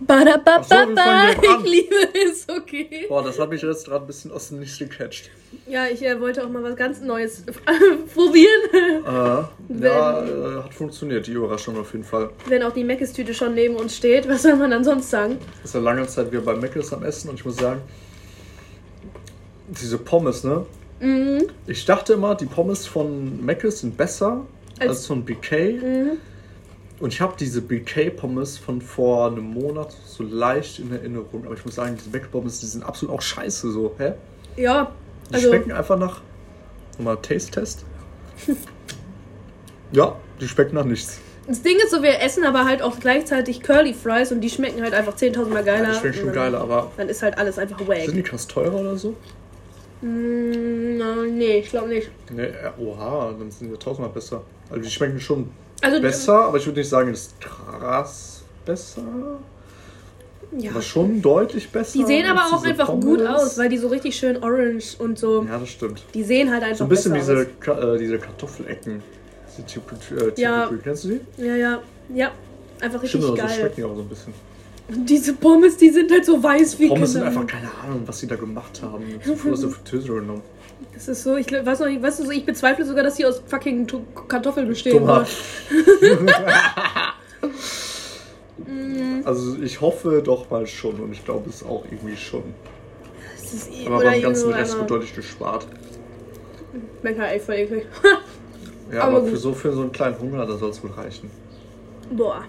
Badababa, Ach so, ich liebe es, okay. Boah, das hat mich jetzt gerade ein bisschen aus dem Nichts gecatcht. Ja, ich äh, wollte auch mal was ganz Neues probieren. Äh, ja, äh, hat funktioniert, die Überraschung auf jeden Fall. Wenn auch die Meckes-Tüte schon neben uns steht, was soll man dann sonst sagen? ist ja lange Zeit wir bei Mc's am Essen und ich muss sagen, diese Pommes, ne? Mhm. Ich dachte immer, die Pommes von Mc's sind besser als, Als- von BK. Mhm. Und ich habe diese BK-Pommes von vor einem Monat so leicht in Erinnerung. Aber ich muss sagen, diese Mc-Pommes, die sind absolut auch scheiße so. Hä? Ja, Die also schmecken einfach nach. Nochmal Taste-Test. ja, die schmecken nach nichts. das Ding ist so, wir essen aber halt auch gleichzeitig Curly Fries und die schmecken halt einfach 10.000 Mal geiler. Ja, die schmecken schon geiler, aber Dann ist halt alles einfach wack. sind die krass teurer oder so? Mm, nee, ich glaube nicht. Nee, oha, dann sind die tausendmal besser. Also die schmecken schon Also besser, aber ich würde nicht sagen, das ist krass besser. Ja. Aber schon deutlich besser. Die sehen aber auch einfach Pommes. gut aus, weil die so richtig schön orange und so. Ja, das stimmt. Die sehen halt einfach So ein bisschen besser diese, Ka- äh, diese Kartoffelecken. Diese Typ, äh, Ja. Kennst du die? aus. Ja, ja. Ja. Einfach richtig Stimmt, aber so geil. schmecken die auch so ein bisschen. Und diese Pommes, die sind halt so weiß wie Pommes sind einfach keine Ahnung, was sie da gemacht haben. So viel aus der Fritteuse genommen. Das ist so, ich glaub- weiß noch nicht, weißt du, so, ich bezweifle sogar, dass die aus fucking Tu- Kartoffeln bestehen. Also ich hoffe doch mal schon und ich glaube es auch irgendwie schon. das ist eh, Aber beim ganzen Rest wird deutlich gespart. Halt echt voll eklig. Ja, Aber aber, für so, für so einen kleinen Hunger, da soll es wohl reichen. Boah.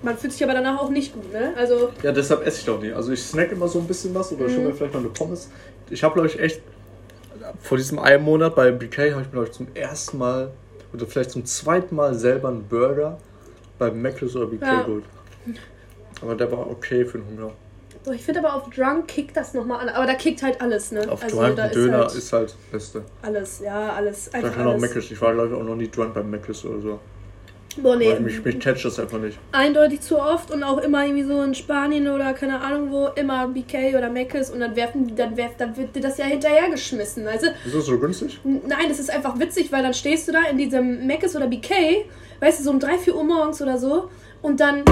Man fühlt sich aber danach auch nicht gut, ne? Also, Ja, deshalb esse ich doch nie. Also ich snack immer so ein bisschen was oder Mhm. schon mir vielleicht mal eine Pommes. Ich habe, glaube ich, echt vor diesem einen Monat bei BK habe ich mir, glaube ich, zum ersten Mal oder vielleicht zum zweiten Mal selber einen Burger bei Mc's oder BK Ja. geholt. Aber der war okay für den Hunger. boah, ich finde aber auf Drunk kickt das nochmal an. Aber da kickt halt alles, ne? Auf also, Drunk Döner halt ist halt das Beste. alles, ja, alles. Da kann auch alles. Mc's. Ich war, glaube ich, auch noch nie drunk beim Mc's oder so. Boah, nee. Mich, mich catcht das einfach nicht. eindeutig zu oft und auch immer irgendwie so in Spanien oder keine Ahnung wo, immer BK oder Mc's und dann werfen die, dann werft, dann wird dir das ja hinterhergeschmissen, du? Ist das so günstig? Nein, das ist einfach witzig, weil dann stehst du da in diesem Mc's oder BK, weißt du, so um 3, 4 Uhr morgens oder so und dann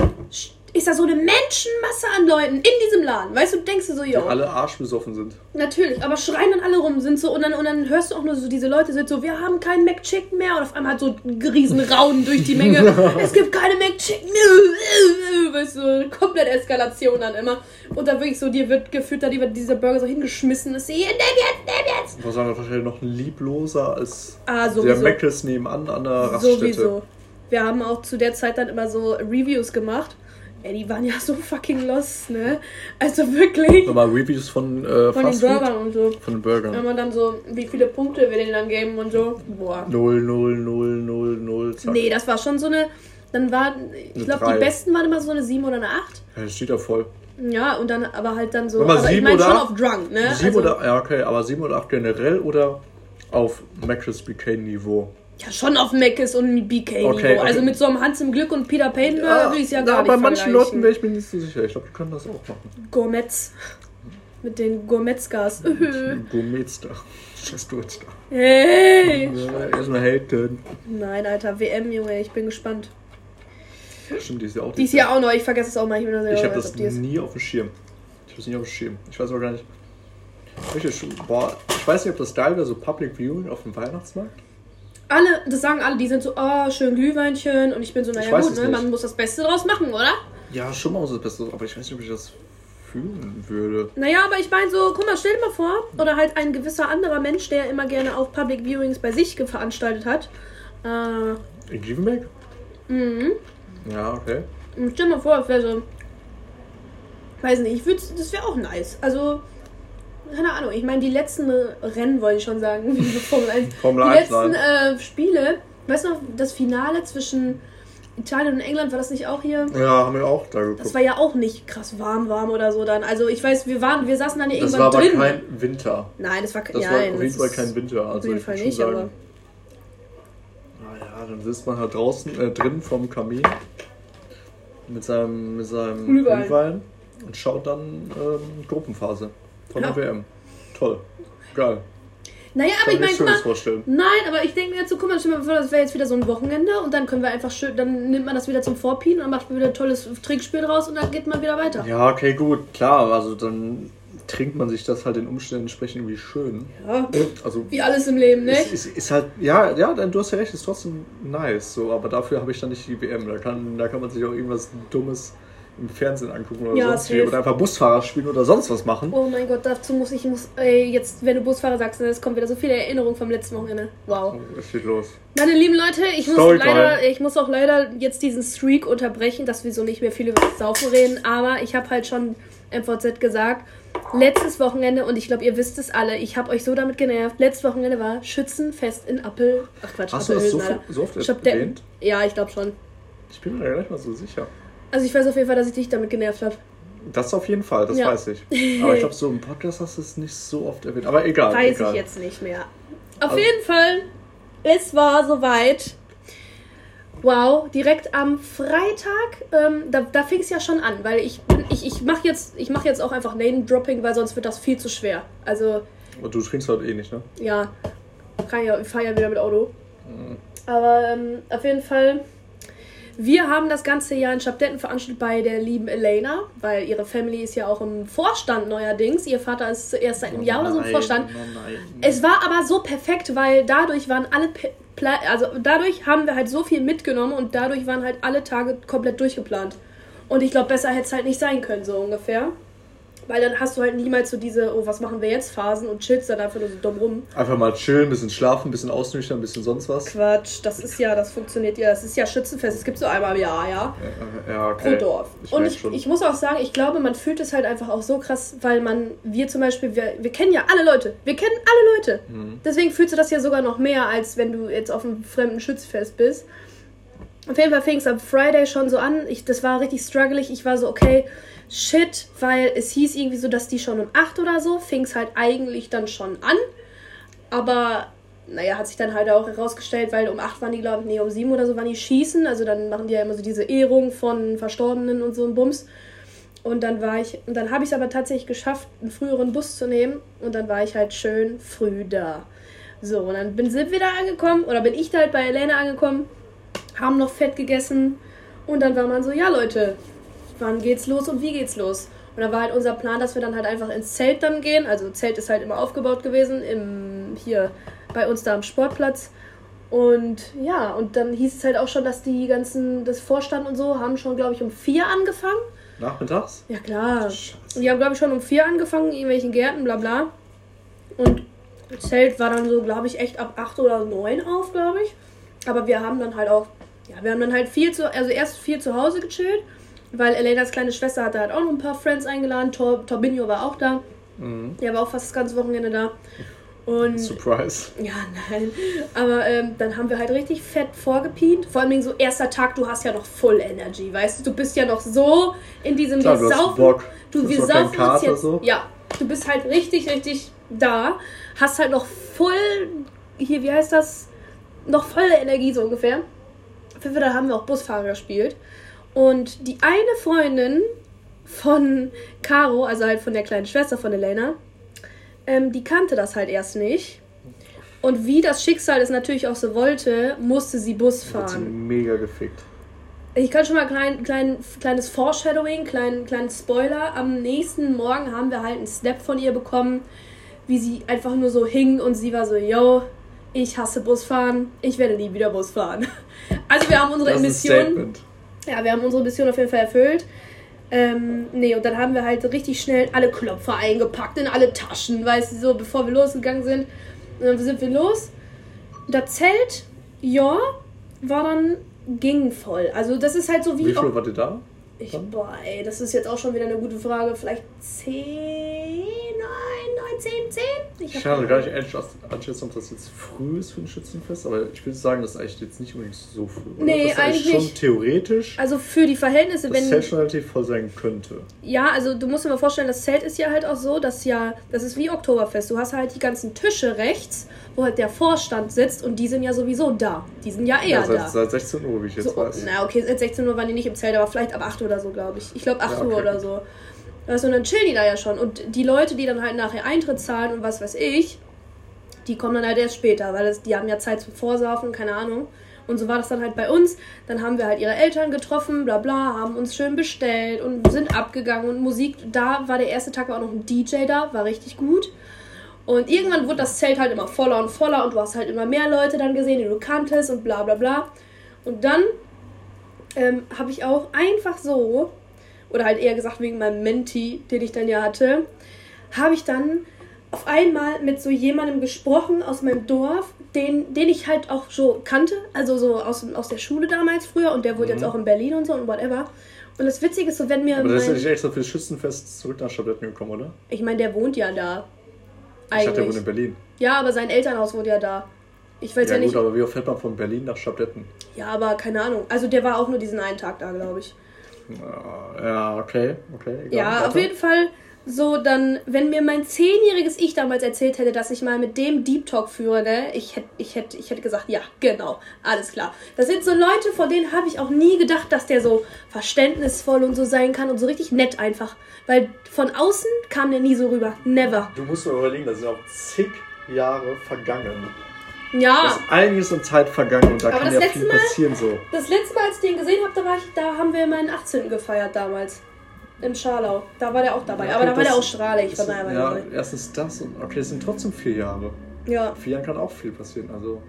ist da so eine Menschenmasse an Leuten in diesem Laden, weißt du, denkst du so, Die jo, alle arschbesoffen sind. natürlich, aber schreien dann alle rum, sind so und dann, und dann hörst du auch nur so, diese Leute sind so, wir haben keinen McChicken mehr und auf einmal hat so ein riesen Raunen durch die Menge, es gibt keine McChicken mehr, weißt du, komplett Eskalation dann immer und dann wirklich so, dir wird gefühlt, da die- dieser Burger so hingeschmissen ist, hier, nimm jetzt, nimm jetzt. Was sagen wir wahrscheinlich noch liebloser als Ah, der. Mc's nebenan an der Raststätte. Sowieso. Wir haben auch zu der Zeit dann immer so Reviews gemacht. Ey, die waren ja so fucking lost, ne? Also wirklich. Nochmal Reviews von äh, Von den Fast Food? Burgern und so. Von den Burgern. Wenn man dann so, wie viele Punkte wir denen dann geben und so. Boah. 0, 0, 0, 0, 0, zack. Nee, das war schon so eine. Dann war, ich glaube, drei. die besten waren immer so eine 7 oder eine 8. Ja, das steht ja voll. Ja, und dann aber halt dann so. Warte mal, aber ich sieben meine oder schon acht? auf Drunk, ne? 7 also, oder, ja okay, aber 7 oder 8 generell oder auf Mc's BK Niveau? Ja, schon auf Mc's und BK-Niveau. Okay, okay. Also mit so einem Hans im Glück und Peter Payne ja, würde ich es ja gar nicht bei manchen. Leuten wäre ich mir nicht so sicher. Ich glaube, die können das auch machen. Gourmets. Mit den Gourmetsgas. Gourmetstar. Scheiß Durchstar. Hey! Ja, Erstmal haten. Nein, Alter, WM, Junge, ich bin gespannt. Stimmt, die ist ja auch Die ist ja auch noch, ich vergesse es auch mal. Ich, da Ich habe das nie auf dem Schirm. Ich habe das nie auf dem Schirm. Ich weiß aber gar nicht. Boah, ich weiß nicht, ob das geil wäre, so Public Viewing auf dem Weihnachtsmarkt. Alle, das sagen alle, die sind so, oh, schön Glühweinchen. Und ich bin so, naja, gut, ne, man muss das Beste draus machen, oder? Ja, schon mal so das Beste, aber ich weiß nicht, ob ich das fühlen würde. Naja, aber ich meine so, guck mal, stell dir mal vor, oder halt ein gewisser anderer Mensch, der immer gerne auch Public Viewings bei sich veranstaltet hat. Äh, In Grievenbeck? mhm. Ja, okay. Und stell dir mal vor, es wäre so, weiß nicht, ich würde, das wäre auch nice. Also, keine Ahnung, ich meine, die letzten Rennen, wollte ich schon sagen, wie Formel 1. Formel Die 1, letzten nein. äh, Spiele, weißt du noch, das Finale zwischen Italien und England, war das nicht auch hier? Ja, haben wir auch da Das geguckt. war ja auch nicht krass warm, warm oder so dann. Also ich weiß, wir waren, wir saßen dann ja Das irgendwann war aber drin. kein Winter. Nein, das war kein Das ja, war nein, auf jeden das Fall kein Winter. Auf Also jeden ich Fall nicht, schon aber. sagen, naja, dann sitzt man halt draußen, äh, drin vom Kamin mit seinem, mit seinem. Glühwein und schaut dann ähm, Gruppenphase von Ja. der WM. Toll. Geil. Naja, aber ich meine. Nein, aber ich denke mir jetzt so, guck mal, stell dir mal vor, das wäre jetzt wieder so ein Wochenende und dann können wir einfach schön, dann nimmt man das wieder zum Vorpien und dann macht man wieder ein tolles Trinkspiel draus und dann geht man wieder weiter. Ja, okay, gut, klar. Also dann trinkt man sich das halt den Umständen entsprechend irgendwie schön. Ja, Also wie alles im Leben, ne? ist, ist, ist halt, ja, ja, dann, du hast ja recht, ist trotzdem nice. So, aber dafür habe ich dann nicht die WM. Da kann, da kann man sich auch irgendwas Dummes im Fernsehen angucken oder Ja, sonst wie. Oder einfach Busfahrer spielen oder sonst was machen. Oh mein Gott, dazu muss ich, muss, ey, jetzt, wenn du Busfahrer sagst, es kommen wieder so viele Erinnerungen vom letzten Wochenende. Wow. Oh, was steht los? Meine lieben Leute, ich muss, leider, ich muss auch leider jetzt diesen Streak unterbrechen, dass wir so nicht mehr viel über das Saufen reden, aber ich habe halt schon MVZ gesagt, letztes Wochenende, und ich glaube, ihr wisst es alle, ich habe euch so damit genervt, letztes Wochenende war Schützenfest in Appel. Ach Quatsch, Hast du das so, viel- so oft erwähnt? ja, ich glaube schon. Ich bin mir da gar nicht mal so sicher. Also ich weiß auf jeden Fall, dass ich dich damit genervt habe. Das auf jeden Fall, das Ja. weiß ich. Aber ich glaube, so im Podcast hast du es nicht so oft erwähnt. Aber egal. Weiß egal. ich jetzt nicht mehr. Auf Also- jeden Fall, es war soweit. Wow, direkt am Freitag, ähm, da, da fing es ja schon an, weil ich bin- ich, ich mache jetzt, ich mach jetzt auch einfach Name-Dropping, weil sonst wird das viel zu schwer. Also, Aber du trinkst halt eh nicht, ne? ja, kann ja, ich fahre ja wieder mit Auto. Mhm. Aber ähm, auf jeden Fall, wir haben das ganze Jahr in Schabdetten veranstaltet bei der lieben Elena, weil ihre Family ist ja auch im Vorstand neuerdings. Ihr Vater ist erst seit einem Jahr oder so im Vorstand. oh nein. Es war aber so perfekt, weil dadurch waren alle also dadurch haben wir halt so viel mitgenommen und dadurch waren halt alle Tage komplett durchgeplant. Und ich glaube, besser hätte es halt nicht sein können, so ungefähr. Weil dann hast du halt niemals so diese, oh, was machen wir jetzt Phasen und chillst dann einfach nur so dumm rum. Einfach mal chillen, ein bisschen schlafen, ein bisschen ausnüchtern, ein bisschen sonst was. Quatsch, das ist ja, das funktioniert ja, das ist ja Schützenfest, es gibt so einmal im Jahr, ja. Ja, ja Pro okay. Dorf. Ich und ich, ich muss auch sagen, ich glaube, man fühlt es halt einfach auch so krass, weil man, wir zum Beispiel, wir, wir kennen ja alle Leute. Wir kennen alle Leute. Mhm. Deswegen fühlst du das ja sogar noch mehr, als wenn du jetzt auf einem fremden Schützfest bist. Auf jeden Fall fing es am Friday schon so an. Ich, das war richtig strugglig. Ich war so, okay, shit, weil es hieß irgendwie so, dass die schon um 8 oder so, fing es halt eigentlich dann schon an. Aber naja, hat sich dann halt auch herausgestellt, weil um 8 waren die, glaube ich, nee, um 7 oder so waren die schießen. Also dann machen die ja immer so diese Ehrung von Verstorbenen und so ein Bums. Und dann war ich, und dann habe ich es aber tatsächlich geschafft, einen früheren Bus zu nehmen. Und dann war ich halt schön früh da. So, und dann bin, sind wir da angekommen, oder bin ich da halt bei Elena angekommen, haben noch fett gegessen. Und dann war man so, ja Leute, wann geht's los und wie geht's los? Und dann war halt unser Plan, dass wir dann halt einfach ins Zelt dann gehen. Also Zelt ist halt immer aufgebaut gewesen, im, hier bei uns da am Sportplatz. Und ja, und dann hieß es halt auch schon, dass die ganzen, das Vorstand und so, haben schon, glaube ich, um vier angefangen. Nachmittags? Ja, klar. Scheiße. Die haben, glaube ich, schon um vier angefangen, in irgendwelchen Gärten, bla bla. Und das Zelt war dann so, glaube ich, echt ab acht oder neun auf, glaube ich. Aber wir haben dann halt auch, ja, wir haben dann halt viel zu, also erst viel zu Hause gechillt, weil Elenas kleine Schwester hatte halt auch noch ein paar Friends eingeladen. Tor, Torbinho war auch da. Mhm. Der war auch fast das ganze Wochenende da. Und Surprise. ja, nein. Aber ähm, dann haben wir halt richtig fett vorgepient. Vor allem so erster Tag, du hast ja noch Full Energy, weißt du? Du bist ja noch so in diesem Klar, wir du saufen. Bock. Du, wir saufen uns jetzt. so. Ja, du bist halt richtig, richtig da. Hast halt noch voll, hier, wie heißt das? Noch volle Energie so ungefähr. Fall, da haben wir auch Busfahrer gespielt. Und die eine Freundin von Caro, also halt von der kleinen Schwester von Elena, ähm, die kannte das halt erst nicht. Und wie das Schicksal es natürlich auch so wollte, musste sie Bus Hat sie fahren. mega gefickt. Ich kann schon mal klein, klein, kleines Foreshadowing, klein, kleinen Spoiler. Am nächsten Morgen haben wir halt einen Snap von ihr bekommen, wie sie einfach nur so hing und sie war so, yo, ich hasse Busfahren, ich werde nie wieder Bus fahren. Also wir haben unsere Das ist ein Mission, Statement. Ja, wir haben unsere Mission auf jeden Fall erfüllt. Ähm, nee, und dann haben wir halt richtig schnell alle Klopfer eingepackt in alle Taschen, weißt du, so bevor wir losgegangen sind. Und dann sind wir los. Das Zelt, ja, war dann ging voll. Also das ist halt so wie. Wie viel wart ihr da? Ich, boah, ey, das ist jetzt auch schon wieder eine gute Frage. Vielleicht 10, 9, 9, 10, 10? Ich Ich hab kann gar nicht einschätzen, ob das jetzt früh ist für ein Schützenfest, aber ich würde sagen, das ist eigentlich jetzt nicht unbedingt so früh. Oder? Nee, das ist eigentlich eigentlich schon theoretisch, Also für die Verhältnisse, das wenn. Zelt schon relativ voll sein könnte. Ja, also du musst dir mal vorstellen, das Zelt ist ja halt auch so, dass ja, das ist wie Oktoberfest. Du hast halt die ganzen Tische rechts, wo halt der Vorstand sitzt und die sind ja sowieso da. Die sind ja eher Ja, seit, da. seit 16 Uhr, wie ich jetzt So, weiß. na okay, seit 16 Uhr waren die nicht im Zelt, aber vielleicht ab 8 oder so, glaube ich. Ich glaube 8 Ja, Uhr okay. oder so. Weißt du, und dann chillen die da ja schon. Und die Leute, die dann halt nachher Eintritt zahlen und was weiß ich, Die kommen dann halt erst später, weil das, die haben ja Zeit zum Vorsaufen, keine Ahnung. Und so war das dann halt bei uns. Dann haben wir halt ihre Eltern getroffen, bla bla, haben uns schön bestellt und sind abgegangen. Und Musik, da war der erste Tag war auch noch ein DJ da, war richtig gut. Und irgendwann wurde das Zelt halt immer voller und voller und du hast halt immer mehr Leute dann gesehen, die du kanntest und bla bla bla. Und dann ähm, habe ich auch einfach so, oder halt eher gesagt wegen meinem Menti, den ich dann ja hatte, habe ich dann auf einmal mit so jemandem gesprochen aus meinem Dorf, den, den ich halt auch so kannte, also so aus, aus der Schule damals früher und der wohnt Mhm. jetzt auch in Berlin und so und whatever. Und das Witzige ist so, wenn mir. Aber das ist ja nicht extra für das Schützenfest zurück nach Stadtletten gekommen, oder? ich meine, der wohnt ja da. Ich dachte, der Eigentlich. wohnt in Berlin. Ja, aber sein Elternhaus wohnt ja da. Ich weiß Ja, ja, gut, nicht. aber wie oft fährt man von Berlin nach Stadtletten? Ja, aber keine Ahnung. Also der war auch nur diesen einen Tag da, glaube ich. Ja, okay, okay. egal, Ja, weiter. auf jeden Fall so dann, wenn mir mein zehnjähriges Ich damals erzählt hätte, dass ich mal mit dem Deep Talk führe, ne, ich hätte ich hätte, ich hätte gesagt, ja, genau, alles klar. Das sind so Leute, von denen habe ich auch nie gedacht, dass der so verständnisvoll und so sein kann und so richtig nett einfach. Weil von außen kam der nie so rüber. Never. Du musst dir überlegen, da sind auch zig Jahre vergangen. Ja. ist einiges an Zeit vergangen und da Aber kann das ja viel Mal- passieren so. Das letzte Mal, als ich den gesehen habe, da, war ich, da haben wir meinen 18. gefeiert damals. Im Scharlau. Da war der auch dabei. Ja, Aber da war der auch strahlig. war Ja, der erstens das und okay, es sind trotzdem vier Jahre. Ja. Vier Jahren kann auch viel passieren. Also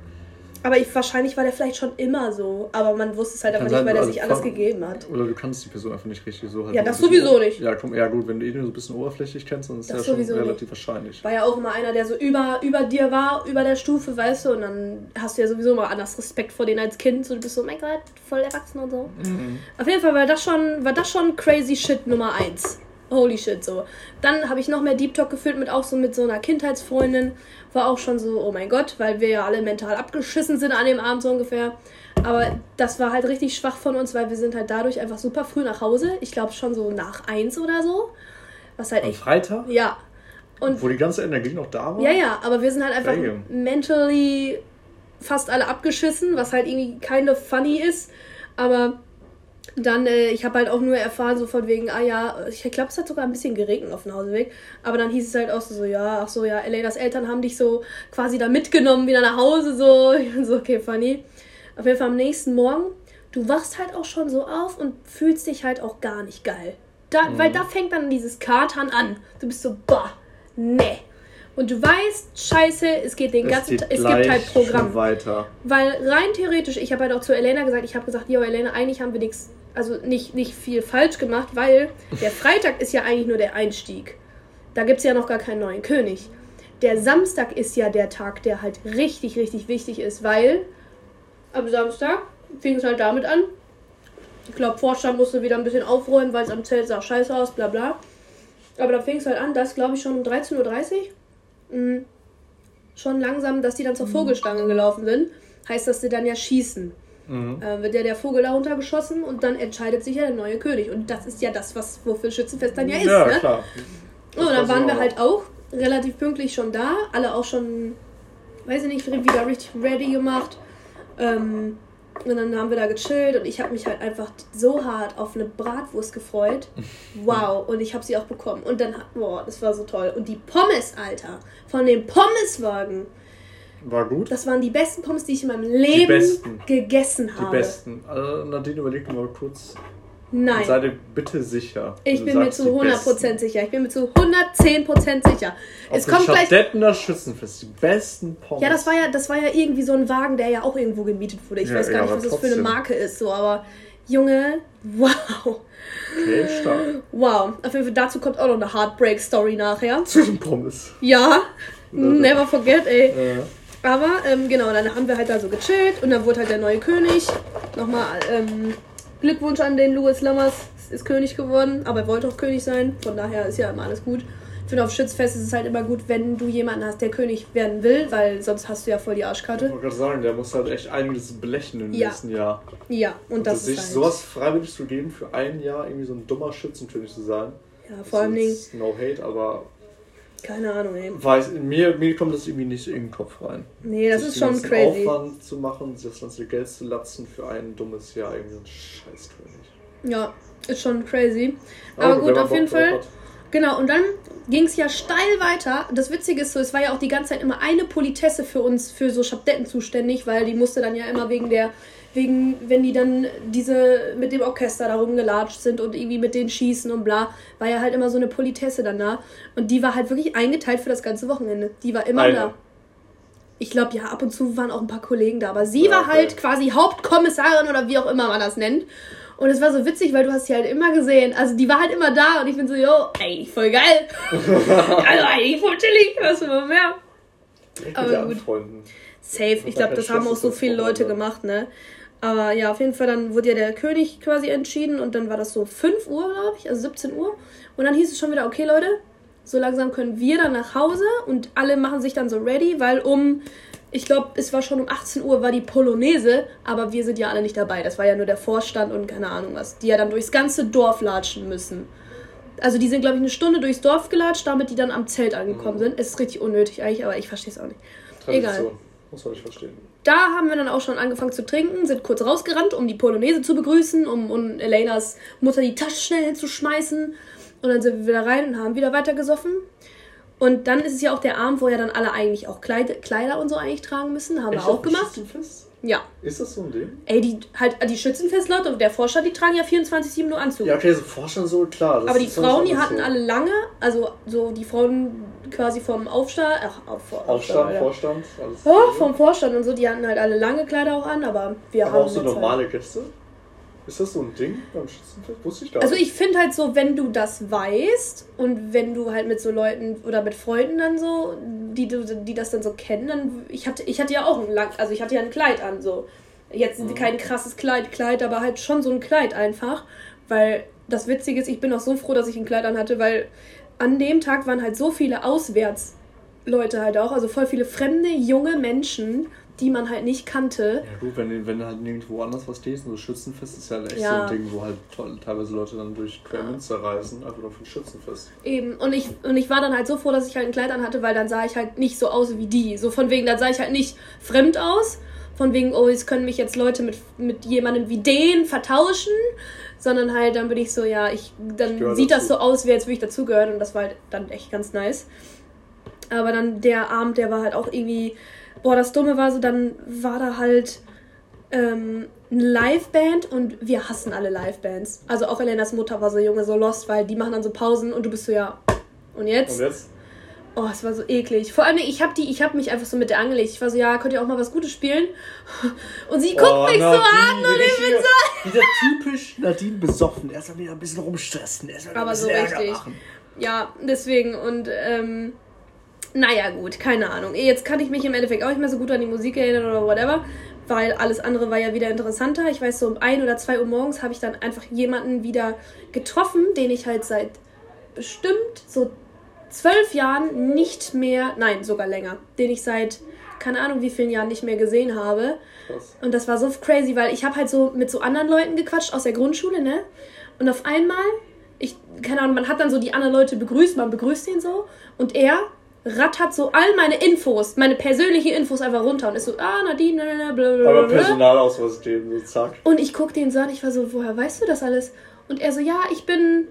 Aber ich, wahrscheinlich war der vielleicht schon immer so. Aber man wusste es halt einfach nicht, sein, weil er also sich alles von- gegeben hat. Oder du kannst die Person einfach nicht richtig so halt. Ja, das bisschen- sowieso nicht. Ja, komm, ja gut, wenn du ihn so ein bisschen oberflächlich kennst, dann ist Das ja schon relativ nicht. wahrscheinlich. War ja auch immer einer, der so über, über dir war, über der Stufe, weißt du. Und dann hast du ja sowieso mal anders Respekt vor denen als Kind. So, du bist so, mein Gott, voll erwachsen und so. Mhm. Auf jeden Fall war das schon, war das schon crazy shit Nummer eins. Holy shit, so. Dann habe ich noch mehr Deep Talk geführt mit auch so mit so einer Kindheitsfreundin. War auch schon so, oh mein Gott, weil wir ja alle mental abgeschissen sind an dem Abend so ungefähr. Aber das war halt richtig schwach von uns, weil wir sind halt dadurch einfach super früh nach Hause. Ich glaube schon so nach eins oder so. Was halt Am echt. Freitag, Ja. Und wo die ganze Energie noch da war. ja, ja, aber wir sind halt einfach Damn. mentally fast alle abgeschissen, was halt irgendwie keine funny ist. Aber dann, äh, ich habe halt auch nur erfahren, so von wegen, ah ja, ich glaube, es hat sogar ein bisschen geregnet auf dem Hauseweg. Aber dann hieß es halt auch so, so ja, ach so, ja, Elenas Eltern haben dich so quasi da mitgenommen, wieder nach Hause, so. Ich bin so, okay, funny. Auf jeden Fall am nächsten Morgen, du wachst halt auch schon so auf und fühlst dich halt auch gar nicht geil. Da, Mhm. Weil da fängt dann dieses Katern an. Du bist so, bah, nee. Und du weißt, scheiße, es geht den Es ganzen Tag, es gibt halt Programm. weiter. Weil rein theoretisch, ich habe halt auch zu Elena gesagt, ich habe gesagt, jo Elena, eigentlich haben wir nichts, also nicht, nicht viel falsch gemacht, weil der Freitag ist ja eigentlich nur der Einstieg. Da gibt es ja noch gar keinen neuen König. Der Samstag ist ja der Tag, der halt richtig, richtig wichtig ist, weil am Samstag fing es halt damit an. Ich glaube, Vorstand musste wieder ein bisschen aufräumen, weil es am Zelt sah scheiße aus, bla bla. Aber da fing es halt an, das glaube ich schon um 13.30 Uhr. Mhm. Schon langsam, dass die dann zur Vogelstange gelaufen sind. Heißt, dass sie dann ja schießen. Mhm. Äh, wird ja der Vogel da runtergeschossen und dann entscheidet sich ja der neue König. Und das ist ja das, was wofür Schützenfest dann ja ist. Ja, ne? klar. Und dann waren wir auch. halt auch relativ pünktlich schon da. Alle auch schon, weiß ich nicht, wieder richtig ready gemacht. Ähm, und dann haben wir da gechillt und ich habe mich halt einfach so hart auf eine Bratwurst gefreut. Wow, und ich habe sie auch bekommen. Und dann, boah, das war so toll. Und die Pommes, Alter, von dem Pommeswagen, War gut. das waren die besten Pommes, die ich in meinem Leben gegessen Die habe. besten. Also, Nadine, überleg mal kurz. Nein. Sei dir bitte sicher. Ich bin mir zu die 100% besten. sicher. Ich bin mir zu 110% sicher. Es Auf dem kommt gleich. Stadtlettener Schützenfest. Die besten Pommes. Ja, das war ja, das war ja irgendwie so ein Wagen, der ja auch irgendwo gemietet wurde. Ich Ja, weiß gar ja, nicht, was das für eine trotzdem. Marke ist, so, aber Junge, wow. Okay, stark. Wow. Auf jeden Fall dazu kommt auch noch eine Heartbreak-Story nachher. Zu den Pommes. Ja. Never forget, ey. Äh, Aber ähm, genau, dann haben wir halt da so gechillt und dann wurde halt der neue König. Nochmal ähm, Glückwunsch an den Louis Lammers, ist König geworden, aber er wollte auch König sein, von daher ist ja immer alles gut. Ich finde, auf Schützfest ist es halt immer gut, wenn du jemanden hast, der König werden will, weil sonst hast du ja voll die ich Arschkarte. wollte gerade sagen, der muss halt echt einiges blechen im Ja. nächsten Jahr. Ja, und das sich ist halt. sowas freiwillig zu geben, für ein Jahr irgendwie so ein dummer Schützenkönig zu sein. ja, vor allem No hate, aber keine Ahnung, ey. weiß, mir, mir kommt das irgendwie nicht in den Kopf rein. Nee, das Sich ist schon crazy. Aufwand zu machen, sich das ganze Geld zu latzen für ein dummes Jahr, irgendwie so ein Scheißkönig. Ja, ist schon crazy. Aber gut, wer mal auf jeden Fall. hat. Genau, und dann ging es ja steil weiter. Das Witzige ist so, es war ja auch die ganze Zeit immer eine Politesse für uns, für so Schabdetten zuständig, weil die musste dann ja immer wegen der, wegen, wenn die dann diese mit dem Orchester da rumgelatscht sind und irgendwie mit denen schießen und bla, war ja halt immer so eine Politesse dann da. Und die war halt wirklich eingeteilt für das ganze Wochenende. Die war immer Eine. da. Ich glaube, ja, ab und zu waren auch ein paar Kollegen da, aber sie Ja, war okay. halt quasi Hauptkommissarin oder wie auch immer man das nennt. Und es war so witzig, weil du hast sie halt immer gesehen. Also die war halt immer da und ich bin so, yo, ey, voll geil. also eigentlich voll chillig, was man mehr? Aber gut. anfreunden. Safe. Ich glaube, das haben auch so viele Leute gemacht, ne? Aber ja, auf jeden Fall, dann wurde ja der König quasi entschieden und dann war das so 5 Uhr, glaube ich, also 17 Uhr. Und dann hieß es schon wieder, okay, Leute, so langsam können wir dann nach Hause und alle machen sich dann so ready, weil um, ich glaube, es war schon um 18 Uhr war die Polonaise, aber wir sind ja alle nicht dabei. Das war ja nur der Vorstand und keine Ahnung was, die ja dann durchs ganze Dorf latschen müssen. Also die sind, glaube ich, eine Stunde durchs Dorf gelatscht, damit die dann am Zelt angekommen sind. Es ist richtig unnötig eigentlich, aber ich verstehe es auch nicht. Tradition. Egal. Muss man nicht verstehen. Da haben wir dann auch schon angefangen zu trinken, sind kurz rausgerannt, um die Polonaise zu begrüßen, um, um Elenas Mutter die Tasche schnell hinzuschmeißen. Und dann sind wir wieder rein und haben wieder weiter gesoffen. Und dann ist es ja auch der Abend, wo ja dann alle eigentlich auch Kleid Kleider und so eigentlich tragen müssen. Haben Echt wir auch gemacht. Schützenfest? Ja. Ist das so ein Ding? Ey, die halt die Schützenfestleute der Vorstand, die tragen ja 24-7 nur Anzug. Ja, okay, so Vorstand so, klar. Aber die Frauen, die hatten so. alle lange, also so die Frauen quasi vom Aufstand, ach, auf, Aufstand, Alter. Vorstand, alles. Ja, vom Vorstand und so, die hatten halt alle lange Kleider auch an, aber wir Aber haben auch so normale Gäste? Ist das so ein Ding beim Schützenfest? Wusste ich gar Also nicht. ich finde halt so, wenn du das weißt und wenn du halt mit so Leuten oder mit Freunden dann so, die, die das dann so kennen, dann ich hatte ich hatte ja auch ein lang, also ich hatte ja ein Kleid an so. Jetzt Mhm. kein krasses Kleid, Kleid, aber halt schon so ein Kleid einfach, weil das Witzige ist, ich bin auch so froh, dass ich ein Kleid an hatte, weil an dem Tag waren halt so viele Auswärtsleute halt auch, also voll viele fremde junge Menschen, die man halt nicht kannte. Ja gut, wenn, du- wenn halt nirgendwo anders was stehst, so Schützenfest ist ja halt echt Ja. so ein Ding, wo halt teilweise Leute dann durch Quermünster reisen, einfach nur für ein Schützenfest. Eben, und ich, und ich war dann halt so froh, dass ich halt ein Kleid anhatte, weil dann sah ich halt nicht so aus wie die. So von wegen, dann sah ich halt nicht fremd aus, von wegen, oh, jetzt können mich jetzt Leute mit, mit jemandem wie den vertauschen, sondern halt dann bin ich so, ja, ich, dann Ich sieht das dazu. so aus, wie als würde ich dazugehören und das war halt dann echt ganz nice. Aber dann der Abend, der war halt auch irgendwie, boah, das Dumme war so, dann war da halt ähm, eine Liveband und wir hassen alle Livebands. Also auch Elenas Mutter war so junge, so lost, weil die machen dann so Pausen und du bist so, ja. Und jetzt? Und jetzt? Oh, es war so eklig. Vor allem, ich habe die, ich habe mich einfach so mit der angelegt. Ich war so, ja, könnt ihr auch mal was Gutes spielen? Und sie guckt Oh, mich so Nadine, an und ich bin so. Wieder typisch Nadine besoffen. Erstmal wieder ein bisschen rumstressen. Erstmal ein so bisschen Ärger richtig. machen. Ja, deswegen und ähm, naja, gut, keine Ahnung. Jetzt kann ich mich im Endeffekt auch nicht mehr so gut an die Musik erinnern oder whatever, weil alles andere war ja wieder interessanter. Ich weiß, so um ein oder zwei Uhr morgens habe ich dann einfach jemanden wieder getroffen, den ich halt seit bestimmt so zwölf Jahren nicht mehr, nein, sogar länger, den ich seit keine Ahnung wie vielen Jahren nicht mehr gesehen habe. Krass. Und das war so crazy, weil ich habe halt so mit so anderen Leuten gequatscht aus der Grundschule, ne? Und auf einmal, ich, keine Ahnung, man hat dann so die anderen Leute begrüßt, man begrüßt ihn so. Und er rattert so all meine Infos, meine persönlichen Infos einfach runter und ist so, ah, Nadine, ne, ne, bla, bla, Aber. Personalausweis geben, so zack. Und ich guck den so an, ich war so, woher weißt du das alles? Und er so, ja, ich bin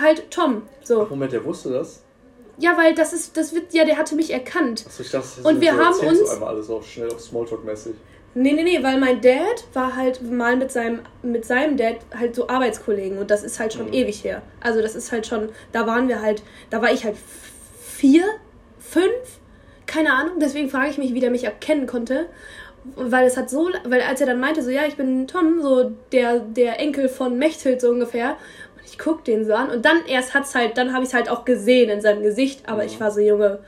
halt Tom. So. Moment, der wusste das? Ja, weil das ist, das wird, ja, der hatte mich erkannt. Achso, ich dachte, das Und wir so haben uns- Du einmal alles auch schnell auf Smalltalk-mäßig. Nee, nee, nee, weil mein Dad war halt mal mit seinem, mit seinem Dad halt so Arbeitskollegen und das ist halt schon Mhm. ewig her. Also das ist halt schon, da waren wir halt, da war ich halt vier, fünf, keine Ahnung, deswegen frage ich mich, wie der mich erkennen konnte. Weil es hat so, weil als er dann meinte, so, ja, ich bin Tom, so der, der Enkel von Mechthild so ungefähr. Und ich guck den so an und dann erst hat's halt, dann habe ich es halt auch gesehen in seinem Gesicht, aber Mhm. ich war so, Junge,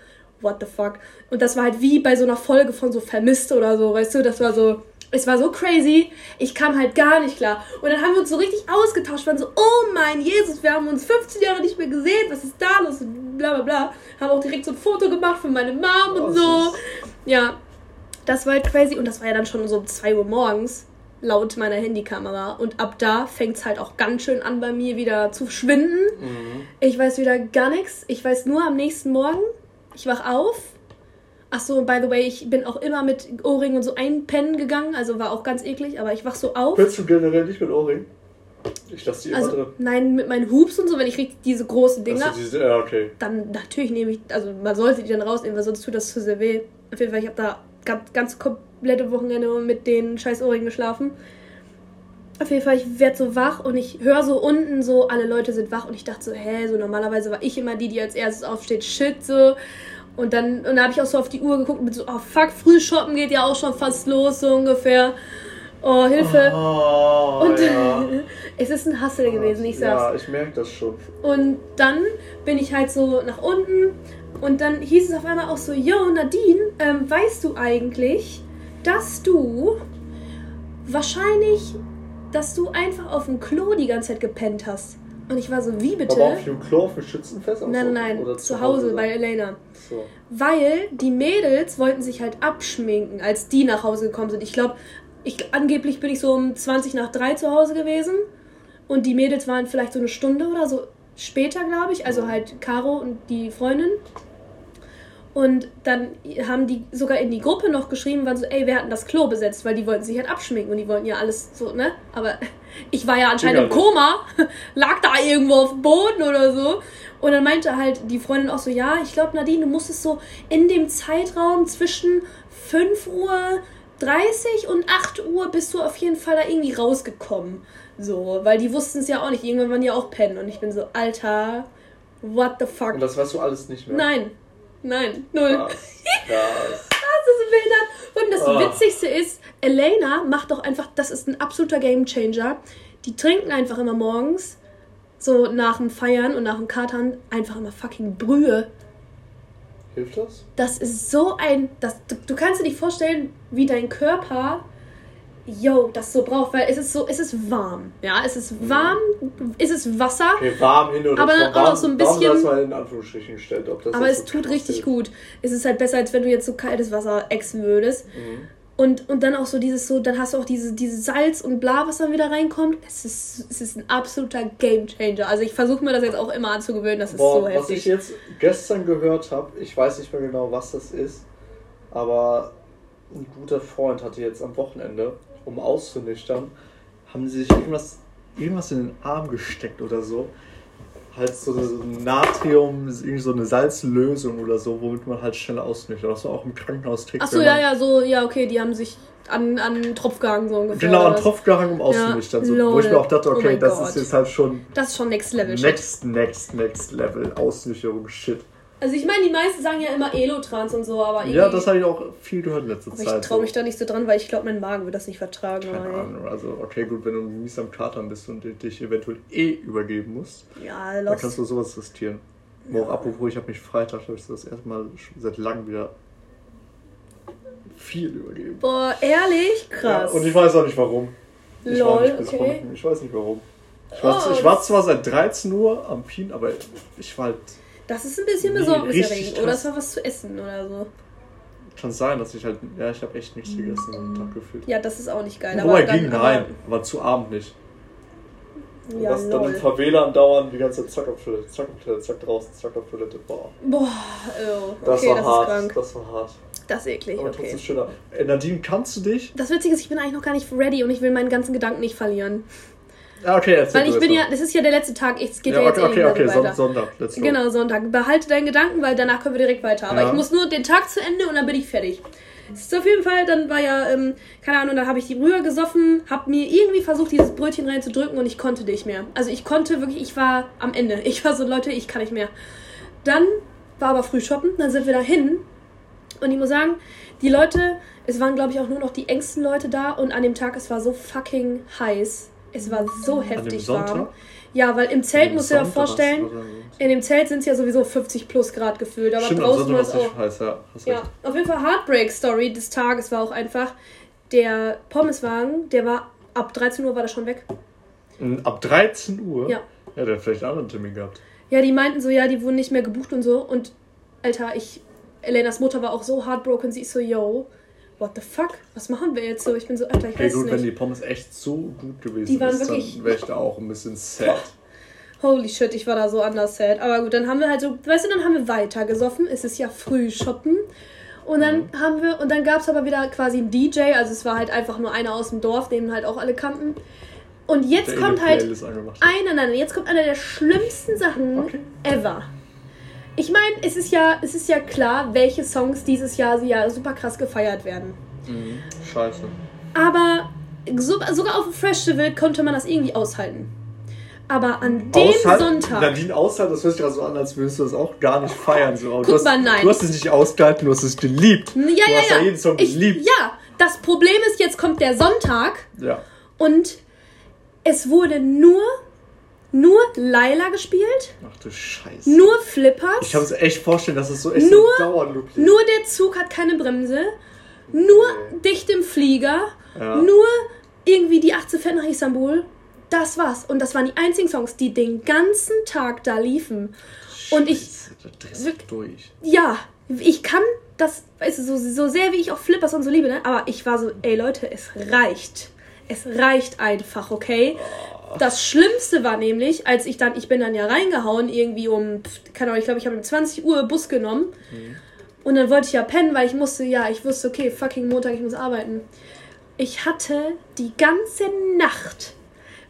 what the fuck. Und das war halt wie bei so einer Folge von so Vermisst oder so, weißt du, das war so, es war so crazy, ich kam halt gar nicht klar. Und dann haben wir uns so richtig ausgetauscht, waren so, oh mein Jesus, wir haben uns 15 Jahre nicht mehr gesehen, was ist da los, und bla bla bla. Haben auch direkt so ein Foto gemacht für meine Mom Oh, und so. süß. Ja, das war halt crazy und das war ja dann schon so um 2 Uhr morgens laut meiner Handykamera. Und ab da fängt es halt auch ganz schön an bei mir wieder zu schwinden. Mhm. Ich weiß wieder gar nichts. Ich weiß nur am nächsten Morgen, ich wach auf. Ach so, by the way, ich bin auch immer mit Ohrringen und so einpennen gegangen, also war auch ganz eklig, aber ich wach so auf. Willst du generell nicht mit Ohrring? Ich lasse die immer Also, drin. nein, mit meinen Hoops und so, wenn ich richtig diese großen Dinger, Also diese, ja, okay. dann natürlich nehme ich, also man sollte die dann rausnehmen, weil sonst tut das zu sehr weh. Auf jeden Fall, ich habe da ganz, ganz komplette Wochenende mit den scheiß Ohrringen geschlafen. Auf jeden Fall, ich werde so wach und ich höre so unten so, alle Leute sind wach und ich dachte so, hä, so normalerweise war ich immer die, die als erstes aufsteht, shit, so. Und dann, und dann habe ich auch so auf die Uhr geguckt und bin so, oh fuck, früh shoppen geht ja auch schon fast los, so ungefähr. Oh, Hilfe. Oh, und ja. es ist ein Hassel gewesen, ich sag's. Ja, ich merke das schon. Und dann bin ich halt so nach unten und dann hieß es auf einmal auch so, yo Nadine, ähm, weißt du eigentlich, dass du wahrscheinlich, dass du einfach auf dem Klo die ganze Zeit gepennt hast? Und ich war so, wie bitte? Aber auf dem Klo dem Schützenfest? auch Nein, nein, Oder zu Hause bei? Elena. So. Weil die Mädels wollten sich halt abschminken, als die nach Hause gekommen sind. Ich glaube, ich, angeblich bin ich so um 20 nach 3 zu Hause gewesen. Und die Mädels waren vielleicht so eine Stunde oder so später, glaube ich. Also halt Caro und die Freundin. Und dann haben die sogar in die Gruppe noch geschrieben, waren so, ey, wir hatten das Klo besetzt, weil die wollten sich halt abschminken und die wollten ja alles so, ne? Aber ich war ja anscheinend im. Koma, lag da irgendwo auf dem Boden oder so. Und dann meinte halt die Freundin auch so, ja, ich glaube, Nadine, du musstest so in dem Zeitraum zwischen 5 Uhr 30 und 8 Uhr bist du auf jeden Fall da irgendwie rausgekommen. So, weil die wussten es ja auch nicht. Irgendwann waren die auch pennen. Und ich bin so, Alter, what the fuck? Und das weißt du alles nicht mehr? Nein, nein, null. Krass. Krass. Das ist behindert. Und das Ah. Witzigste ist, Elena macht doch einfach, das ist ein absoluter Gamechanger. Die trinken einfach immer morgens, so nach dem Feiern und nach dem Katern, einfach immer fucking Brühe. Hilft das? Das ist so ein. Das, du, du kannst dir nicht vorstellen, wie dein Körper. Yo, das so braucht, weil es ist so, es ist warm. Ja, es ist warm, es ist Wasser, Okay, warm hin oder Aber dann auch noch so ein bisschen- Warm, das mal in Anführungsstrichen gestellt. Ob das aber es so tut richtig hilft. gut. Es ist halt besser, als wenn du jetzt so kaltes Wasser exen würdest. Mhm. Und, und dann auch so dieses so, dann hast du auch diese, diese Salz und bla, was dann wieder reinkommt. Es ist, es ist ein absoluter Gamechanger. Also ich versuche mir das jetzt auch immer anzugewöhnen, das ist Boah, so was heftig. ich jetzt gestern gehört habe, ich weiß nicht mehr genau, was das ist, aber ein guter Freund hatte jetzt am Wochenende, um auszunüchtern, haben sie sich irgendwas, irgendwas in den Arm gesteckt oder so. Halt so ein Natrium, irgendwie so eine Salzlösung oder so, womit man halt schneller ausnüchtert. Das war auch im Krankenhaus trägt. Achso, ja, ja, so, ja, okay, die haben sich an, an einen Tropf gehangen, so ungefähr. Genau, was. Tropf gehangen, um auszunüchtern. so, wo ich mir auch dachte, Oh okay, mein das Gott. ist jetzt halt schon Das ist schon Next Level. Shit. next, next, next Level Ausnüchterung Shit. Also ich meine, die meisten sagen ja immer Elotrans und so, aber irgendwie. Ja, das habe ich auch viel gehört in letzter aber ich Zeit. traue so. mich da nicht so dran, weil ich glaube, mein Magen wird das nicht vertragen. Keine. Ahnung. Also, okay, gut, wenn du mies am Katern bist und dich eventuell eh übergeben musst, Ja, dann kannst du sowas riskieren. Aber auch apropos, ich habe mich Freitag, glaube ich, das erste Mal seit langem wieder viel übergeben. Boah, ehrlich? Krass. Ja, und ich weiß auch nicht warum. Ich war Lol, nicht bis okay. Ich weiß nicht warum. Ich war, Oh, ich war zwar seit 13 Uhr am Pien, aber ich war halt. Das ist ein bisschen Nee, besorgniserregend. richtig Oder es war was zu essen oder so. Kann sein, dass ich halt. Ja, ich habe echt nichts gegessen am Tag gefühlt. Ja, das ist auch nicht geil. Wobei ging, nein, aber zu Abend nicht. Ja, was dann im. Favela dauern, die ganze Zeit zack auf Toilette, zack auf Toilette, zack draußen, zack auf Toilette. Boah. Boah, oh, Das okay, war das ist hart. krank. Das war hart. Das ist eklig, Aber okay. trotzdem schöner. Äh, Nadine, kannst du dich? Das Witzige ist, ich bin eigentlich noch gar nicht ready und ich will meinen ganzen Gedanken nicht verlieren. Ja, okay, erzähl Weil ich bin ja, das ist ja der letzte Tag, es geht ja, Ja, jetzt okay, eh okay, okay, weiter. Son Sonntag, let's go. Genau, Sonntag. Behalte deinen Gedanken, weil danach können wir direkt weiter. Aber Ja. ich muss nur den Tag zu Ende und dann bin ich fertig. Es ist auf jeden Fall, dann war ja, ähm, keine Ahnung, dann habe ich die Brühe gesoffen, habe mir irgendwie versucht, dieses Brötchen reinzudrücken und ich konnte nicht mehr. Also ich konnte wirklich, ich war am Ende. Ich war so, Leute, ich kann nicht mehr. Dann war aber früh shoppen, dann sind wir da hin und ich muss sagen, die Leute, es waren glaube ich auch nur noch die engsten Leute da und an dem Tag, es war so fucking heiß. Es war so heftig warm. Ja, weil im Zelt, musst du dir vorstellen, in dem Zelt sind es ja sowieso 50 plus Grad gefühlt, aber Stimmt, draußen war es auch. heiß, ja. Ja, auf jeden Fall Heartbreak-Story des Tages war auch einfach, der Pommeswagen, der war ab 13 Uhr war der schon weg. Ab 13 Uhr? Ja. Ja, der hat vielleicht einen anderen Termin gehabt. Ja, die meinten so, ja, die wurden nicht mehr gebucht und so. Und Alter, ich, Elenas Mutter war auch so heartbroken, sie ist so, yo, what the fuck? Was machen wir jetzt so? Ich bin so, Alter, ich Okay, weiß gut, es wenn nicht. die Pommes echt so gut gewesen Die waren ist, wirklich- dann wäre ich da auch ein bisschen sad. Holy shit, ich war da so anders sad. Aber gut, dann haben wir halt so, weißt du, dann haben wir weiter gesoffen. Es ist ja früh shoppen. Und dann Mhm. haben wir, und dann gab es aber wieder quasi einen DJ, also es war halt einfach nur einer aus dem Dorf, den halt auch alle kannten. Und jetzt Der kommt halt einer, nein, jetzt kommt einer der schlimmsten Sachen Okay. ever. Ich meine, es ist ja, es ist ja klar, welche Songs dieses Jahr ja super krass gefeiert werden. Mhm. Scheiße. Aber so, sogar auf dem Festival konnte man das irgendwie aushalten. Aber an dem Aushalt- Sonntag. Nadine aushalt, das hört sich gerade so an, als würdest du das auch gar nicht feiern. So. Guck du hast, mal, nein. Du hast es nicht ausgehalten, du hast es geliebt. Ja, du ja, hast ja ja. jeden Song ich, geliebt. ja, das Problem ist, jetzt kommt der Sonntag Ja. und es wurde nur, nur Laila gespielt, Ach du Scheiße. nur Flippers. ich kann mir echt vorstellen, dass es so echt Nur- so Dauerloop ist. Nur der Zug hat keine Bremse. Nur dicht im Flieger. Ja. Nur irgendwie die 18 fährt nach Istanbul. Das war's. Und das waren die einzigen Songs, die den ganzen Tag da liefen. Und ich, Scheiße, da drehst du durch. ja, ich kann das, weißt du, so, so sehr wie ich auch Flippers und so liebe, ne? Aber ich war so, ey Leute, es reicht. Es reicht einfach, okay? Das Schlimmste war nämlich, als ich dann, ich bin dann ja reingehauen, irgendwie um, keine Ahnung, ich glaube, ich habe um 20 Uhr Bus genommen. Und dann wollte ich ja pennen, weil ich musste, ja, ich wusste, okay, fucking Montag, ich muss arbeiten. Ich hatte die ganze Nacht,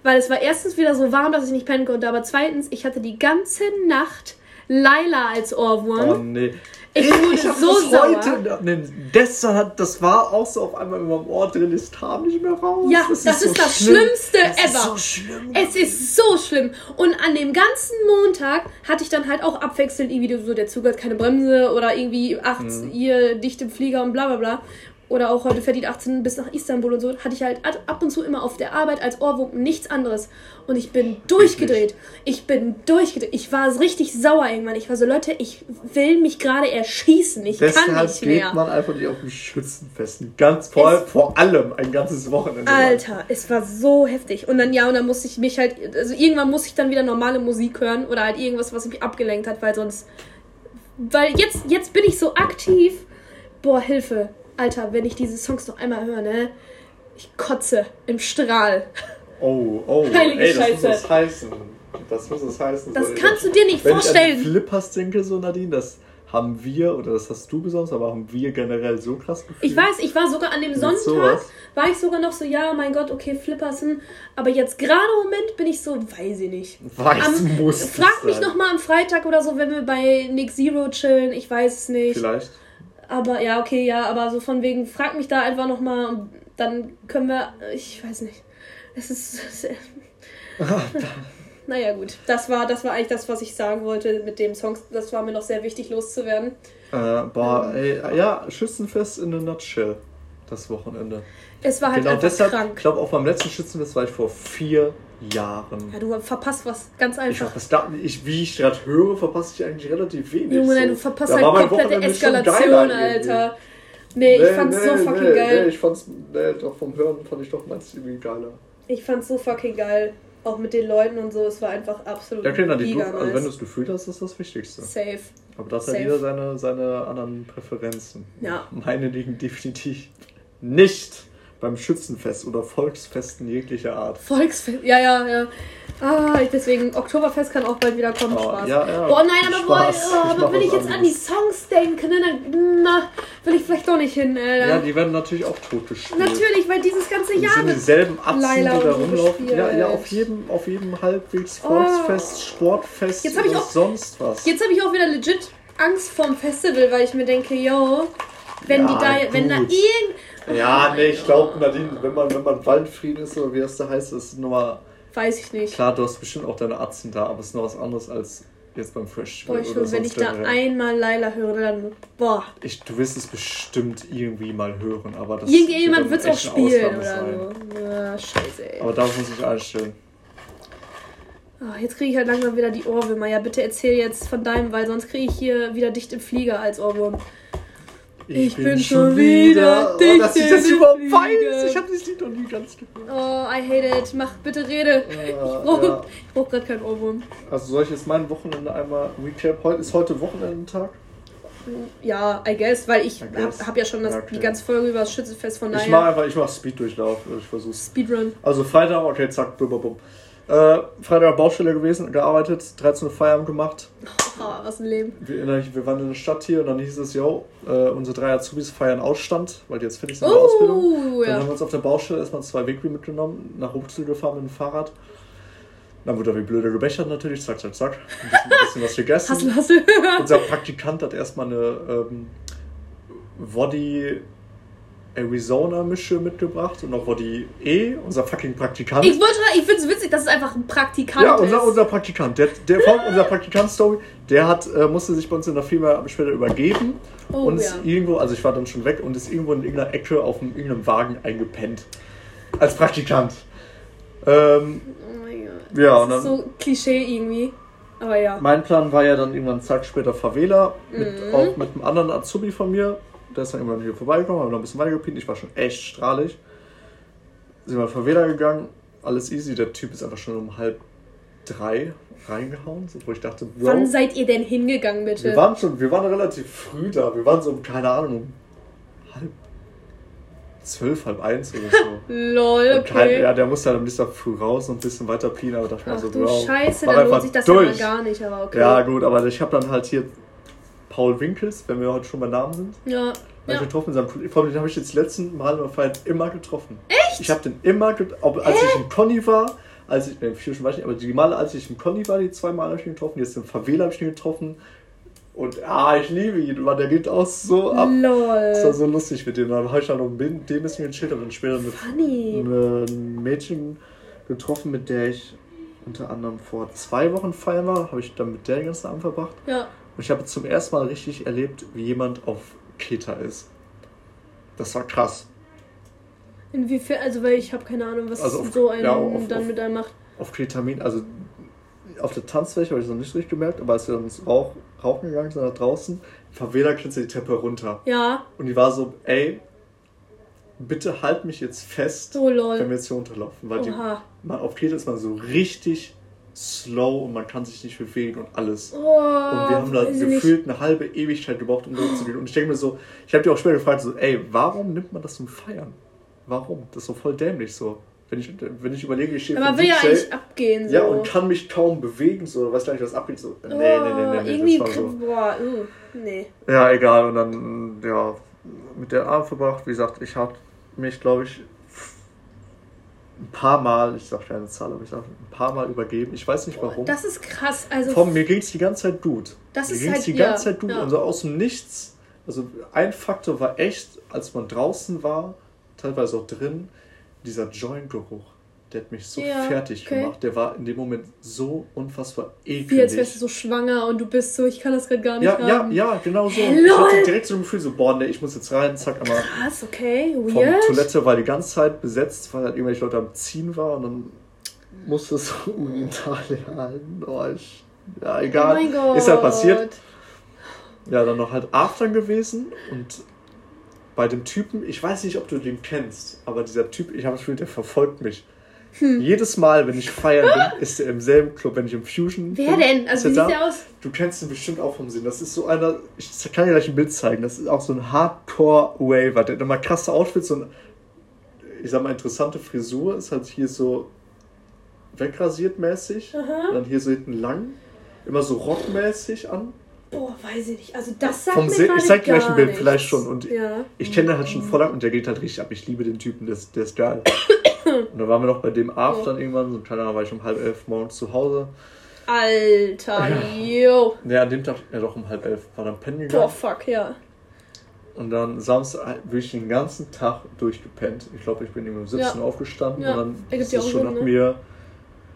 weil es war erstens wieder so warm, dass ich nicht pennen konnte, aber zweitens, ich hatte die ganze Nacht Laila als Ohrwurm. Oh nee. Ich wurde hab so das sauer. heute. Nee, gestern hat, das war auch so auf einmal in meinem Ohr drin, es kam nicht mehr raus. Ja, das ist, so das schlimm. Schlimmste das ever. Ist so schlimm. Es ist so schlimm. Und an dem ganzen Montag hatte ich dann halt auch abwechselnd irgendwie so, der Zug hat keine Bremse oder irgendwie 8 Mhm. ihr dicht im Flieger und bla bla bla. Oder auch heute die 18 bis nach Istanbul und so. Hatte ich halt ab und zu immer auf der Arbeit als Ohrwurm nichts anderes. Und ich bin durchgedreht. Ich bin durchgedreht. Ich war richtig sauer irgendwann. Ich war so, Leute, ich will mich gerade erschießen. Ich kann Deshalb nicht geht mehr. man einfach nicht auf den Schützenfesten. Ganz vor, Es- vor allem ein ganzes Wochenende. lang. Alter, es war so heftig. Und dann, ja, und dann musste ich mich halt, also irgendwann musste ich dann wieder normale Musik hören oder halt irgendwas, was mich abgelenkt hat, weil sonst, weil jetzt, jetzt bin ich so aktiv. Boah, Hilfe. Alter, wenn ich diese Songs noch einmal höre, ne? Ich kotze im Strahl. Oh, oh. Heilige ey, das Scheiße. muss es heißen. Das muss es heißen. Das So, kannst ich- du dir nicht wenn ich an vorstellen. die Flippers denke, so Nadine, das haben wir, oder das hast du besonders, aber haben wir generell so krass gefühlt. Ich weiß, ich war sogar an dem Sonntag, sowas? war ich sogar noch so, ja, mein Gott, okay, Flippersen. Aber jetzt gerade im Moment bin ich so, weiß ich nicht. Weiß Am, muss frag mich sein. noch mal am Freitag oder so, wenn wir bei Nick Zero chillen. Ich weiß es nicht. Vielleicht. Aber ja, okay, ja, aber so von wegen, frag mich da einfach noch mal und dann können wir, ich weiß nicht. Es ist. naja, gut. Das war, das war eigentlich das, was ich sagen wollte mit dem Song. Das war mir noch sehr wichtig loszuwerden. Äh, boah, ey, ja, Schützenfest in a nutshell. Das Wochenende. Es war halt genau einfach deshalb, ich glaube, auf meinem letzten Schützenfest war ich vor vier Jahren. Ja, du verpasst was ganz Ich einfach. verpasse da, ich, wie ich gerade höre, verpasse ich eigentlich relativ wenig. Junge, nein, so. du verpasst Da halt komplette Eskalation. Alter. Nee, ich fand's so fucking nee, geil. Nee, ich fand's, nee, doch vom Hören fand ich doch meins irgendwie geiler. Ich fand's so fucking geil. Auch mit den Leuten und so. Es war einfach absolut Ja, na, die, giga also wenn du nice. es gefühlt hast, ist das Wichtigste. Safe. Aber das hat Safe. jeder seine, seine anderen Präferenzen. Ja. Meine liegen definitiv nicht beim Schützenfest oder Volksfesten jeglicher Art. Volksfest. Ja, ja, ja. Ah, deswegen, Oktoberfest kann auch bald wieder kommen. Oh, Spaß. ja, ja. Boah, nein, aber, boah, Spaß. oh, Ich aber was ich jetzt an die. Songs denke, ne, dann na, will ich vielleicht doch nicht hin, Alter. Ja, die werden natürlich auch totgespielt. Natürlich, weil dieses ganze Das Jahr sind wird dieselben Atzen, Laila die da rumlaufen. Ja, ja, auf jedem, auf jedem halbwegs Oh. Volksfest, Sportfest Jetzt oder auch- sonst was. Jetzt habe ich auch wieder legit Angst vorm Festival, weil ich mir denke, yo, wenn Ja, die da, wenn da gut. irgend. Ja, nee, ich glaube, Nadine, wenn man, wenn man Waldfrieden ist, oder wie das da heißt, ist nochmal. Weiß ich nicht. Klar, du hast bestimmt auch deine Atzen da, aber es ist noch was anderes als jetzt beim Fresh Boah, ich oder wenn ich da generell. einmal Laila höre, dann. Boah. Ich, du wirst es bestimmt irgendwie mal hören, aber das Irgendjemand wird es auch spielen Ausnahme oder so. Ja, scheiße, ey. Aber darauf muss ich einstellen. Ah, jetzt kriege ich halt langsam wieder die Ohrwürmer. Ja, bitte erzähl jetzt von deinem, weil sonst kriege ich hier wieder dicht im Flieger als Ohrwurm. Ich bin schon wieder Oh, dicht dass ich das überhaupt Flieger. weiß. Ich habe das Lied noch nie ganz gehört. Oh, I hate it. Mach bitte Rede. Äh, Ich brauche ja. brauch gerade keinen Ohrwurm. Also soll ich jetzt mein Wochenende einmal recap? Ist heute Wochenendentag. Ja, I guess, weil ich I hab, hab ja schon das, okay. die ganze Folge über das Schützenfest von Ich daher. mache einfach, ich mache Speeddurchlauf. Ich versuch's. Speedrun. Also Freitag, okay, zack, bum, bum, bum. Äh, Freitag auf Baustelle gewesen, gearbeitet, 13 Uhr Feierabend gemacht. Oh, was ein Leben. Wir, wir waren in der Stadt hier und dann hieß es, yo, äh, unsere drei Azubis feiern Ausstand, weil die jetzt fertig sind mit der Ausbildung. Oh, Dann ja. haben wir uns auf der Baustelle erstmal zwei Wegwi mitgenommen, nach Rumpzel gefahren mit dem Fahrrad. Dann wurde er wie blöde gebechert natürlich, zack, zack, zack. Ein bisschen, ein bisschen was gegessen. Hassel, hassel. Unser Praktikant hat erstmal eine ähm, Woddy Arizona-Mische mitgebracht und noch Woddy E, unser fucking Praktikant. Ich wollte, ich finde es witzig, dass es einfach ein Praktikant ja, ist. unser, unser Praktikant. Der, der von unser Praktikant-Story, der hat, äh, musste sich bei uns in der Firma später übergeben Oh, und ist ja. irgendwo, also ich war dann schon weg und ist irgendwo in irgendeiner Ecke auf einem, irgendeinem Wagen eingepennt. Als Praktikant. Ähm, Oh mein Gott. ja, Das dann. ist so Klischee irgendwie. Aber ja. Mein Plan war ja dann irgendwann einen Tag später Favela, mit, Mhm. auch mit einem anderen Azubi von mir. Der ist dann irgendwann hier vorbeigekommen, haben noch ein bisschen weiter gepient. Ich war schon echt strahlig. Sind wir in Favela gegangen, alles easy. Der Typ ist einfach schon um halb drei reingehauen, so, wo ich dachte, Bro, Wann seid ihr denn hingegangen, bitte? wir waren schon, wir waren relativ früh da. Wir waren so um, keine Ahnung, um halb zwölf, halb eins oder so. Lol, Und kein, okay. ja, der musste halt am nächsten Tag früh raus und ein bisschen weiter pien, aber dachte mir Ach so, du Bro, Scheiße, dann lohnt sich das durch. gar nicht, aber okay. Ja, gut, aber ich habe dann halt hier Paul Winkels, wenn wir heute schon bei Namen sind, Ja. ich ja. getroffen. Vor allem den habe ich jetzt die letzten Mal beim Feiern immer getroffen. Echt? Ich habe den immer, get ob, als ich im Conny war, als ich, ne, Fusion weiß ich nicht, aber die Male, als ich im Conny war, die zwei Mal habe ich ihn getroffen, jetzt im Favela habe ich ihn getroffen. Und ah, ich liebe ihn, Mann, der geht auch so ab. Das war Lol. so lustig mit dem. Dann habe ich dann noch mit dem bisschen gechillt und dann später mit Funny. ein Mädchen getroffen, mit der ich unter anderem vor zwei Wochen feiern war. Habe ich dann mit der den ganzen Abend verbracht. Ja. Und ich habe zum ersten Mal richtig erlebt, wie jemand auf Kreta ist. Das war krass. Inwiefern, also weil ich habe keine Ahnung, was Also auf- so ein ja, auf- dann auf- mit einem macht. Auf Kretamin, also auf der Tanzfläche habe ich es noch nicht so richtig gemerkt, aber als wir dann ins Rauch, Rauchen gegangen sind nach draußen, Favela klettert die Treppe runter. Ja, Und die war so, ey, bitte halt mich jetzt fest, so wenn wir jetzt hier runterlaufen. Weil die, Oha. man, auf Kreta ist man so richtig slow und man kann sich nicht bewegen und alles. Oh, Und wir haben da nicht. gefühlt eine halbe Ewigkeit gebraucht, um da zu gehen. Und ich denke mir so, ich habe dir auch später gefragt, so, ey, warum nimmt man das zum Feiern? Warum? Das ist so voll dämlich so. Wenn ich, wenn ich überlege, ich stehe Aber will ja eigentlich abgehen. So. ja, und kann mich kaum bewegen, so, weiß gar nicht, was abgeht. So, nee, nee, nee, nee, nee, irgendwie, das war so. boah, uh, nee. Ja, egal. Und dann, ja, mit der Abend verbracht. Wie gesagt, ich habe mich, glaube ich, ein paar Mal, ich sage keine Zahl, aber ich sage ein paar Mal übergeben. Ich weiß nicht warum. Das ist krass. Also, Tom, mir ging es die ganze Zeit gut. Das mir ist ging's halt- die ja, ganze Zeit gut. ja. Und so aus dem Nichts. Also ein Faktor war echt, als man draußen war, teilweise auch drin, dieser Joint-Geruch. Der hat mich so Ja, fertig okay. gemacht. Der war in dem Moment so unfassbar wie als wärst eklig. du so schwanger und du bist so, ich kann das gerade gar nicht Ja, ja, haben. ja, genau so. Hey, ich hatte lol. direkt so ein Gefühl, so, boah, nee, ich muss jetzt rein, zack, einmal Krass, okay, vom weird. Toilette war die ganze Zeit besetzt, weil halt irgendwelche Leute am Ziehen war und dann musste es so Urinal halten. Oh, ich, ja, Oh egal. mein Gott. Ist halt passiert. Ja, dann noch halt After gewesen und bei dem Typen, ich weiß nicht, ob du den kennst, aber dieser Typ, ich habe das Gefühl, der verfolgt mich. Hm. Jedes Mal, wenn ich feiern bin, ist er im selben Club, wenn ich im Fusion Wer bin. denn? Also, wie sieht der aus? Du kennst ihn bestimmt auch vom Sinn. Das ist so einer, ich kann dir gleich ein Bild zeigen, das ist auch so ein Hardcore-Waver. Der hat immer krasse Outfits und ich sag mal interessante Frisur, ist halt hier so wegrasiert mäßig, Aha. und dann hier so hinten lang, immer so rockmäßig an. Boah, weiß ich nicht. Also, das sagt Vom mir Se ich zeig dir gleich ein Bild, vielleicht schon. Und ja. ich kenne den halt schon voll lang und der geht halt richtig ab. Ich liebe den Typen, der ist, der ist geil. und dann waren wir noch bei dem Abend dann irgendwann, so keine Ahnung, war ich um halb elf morgens zu Hause. Alter, yo. Ne, an dem Tag, ja doch um halb elf, war dann pennen Boah, gegangen. fuck, ja. Und dann Samstag wirklich den ganzen Tag durchgepennt. Ich glaube, ich bin irgendwie um 17 Uhr aufgestanden Ja, und dann ergibt ist ja es schon, Sinn, hat ne? mir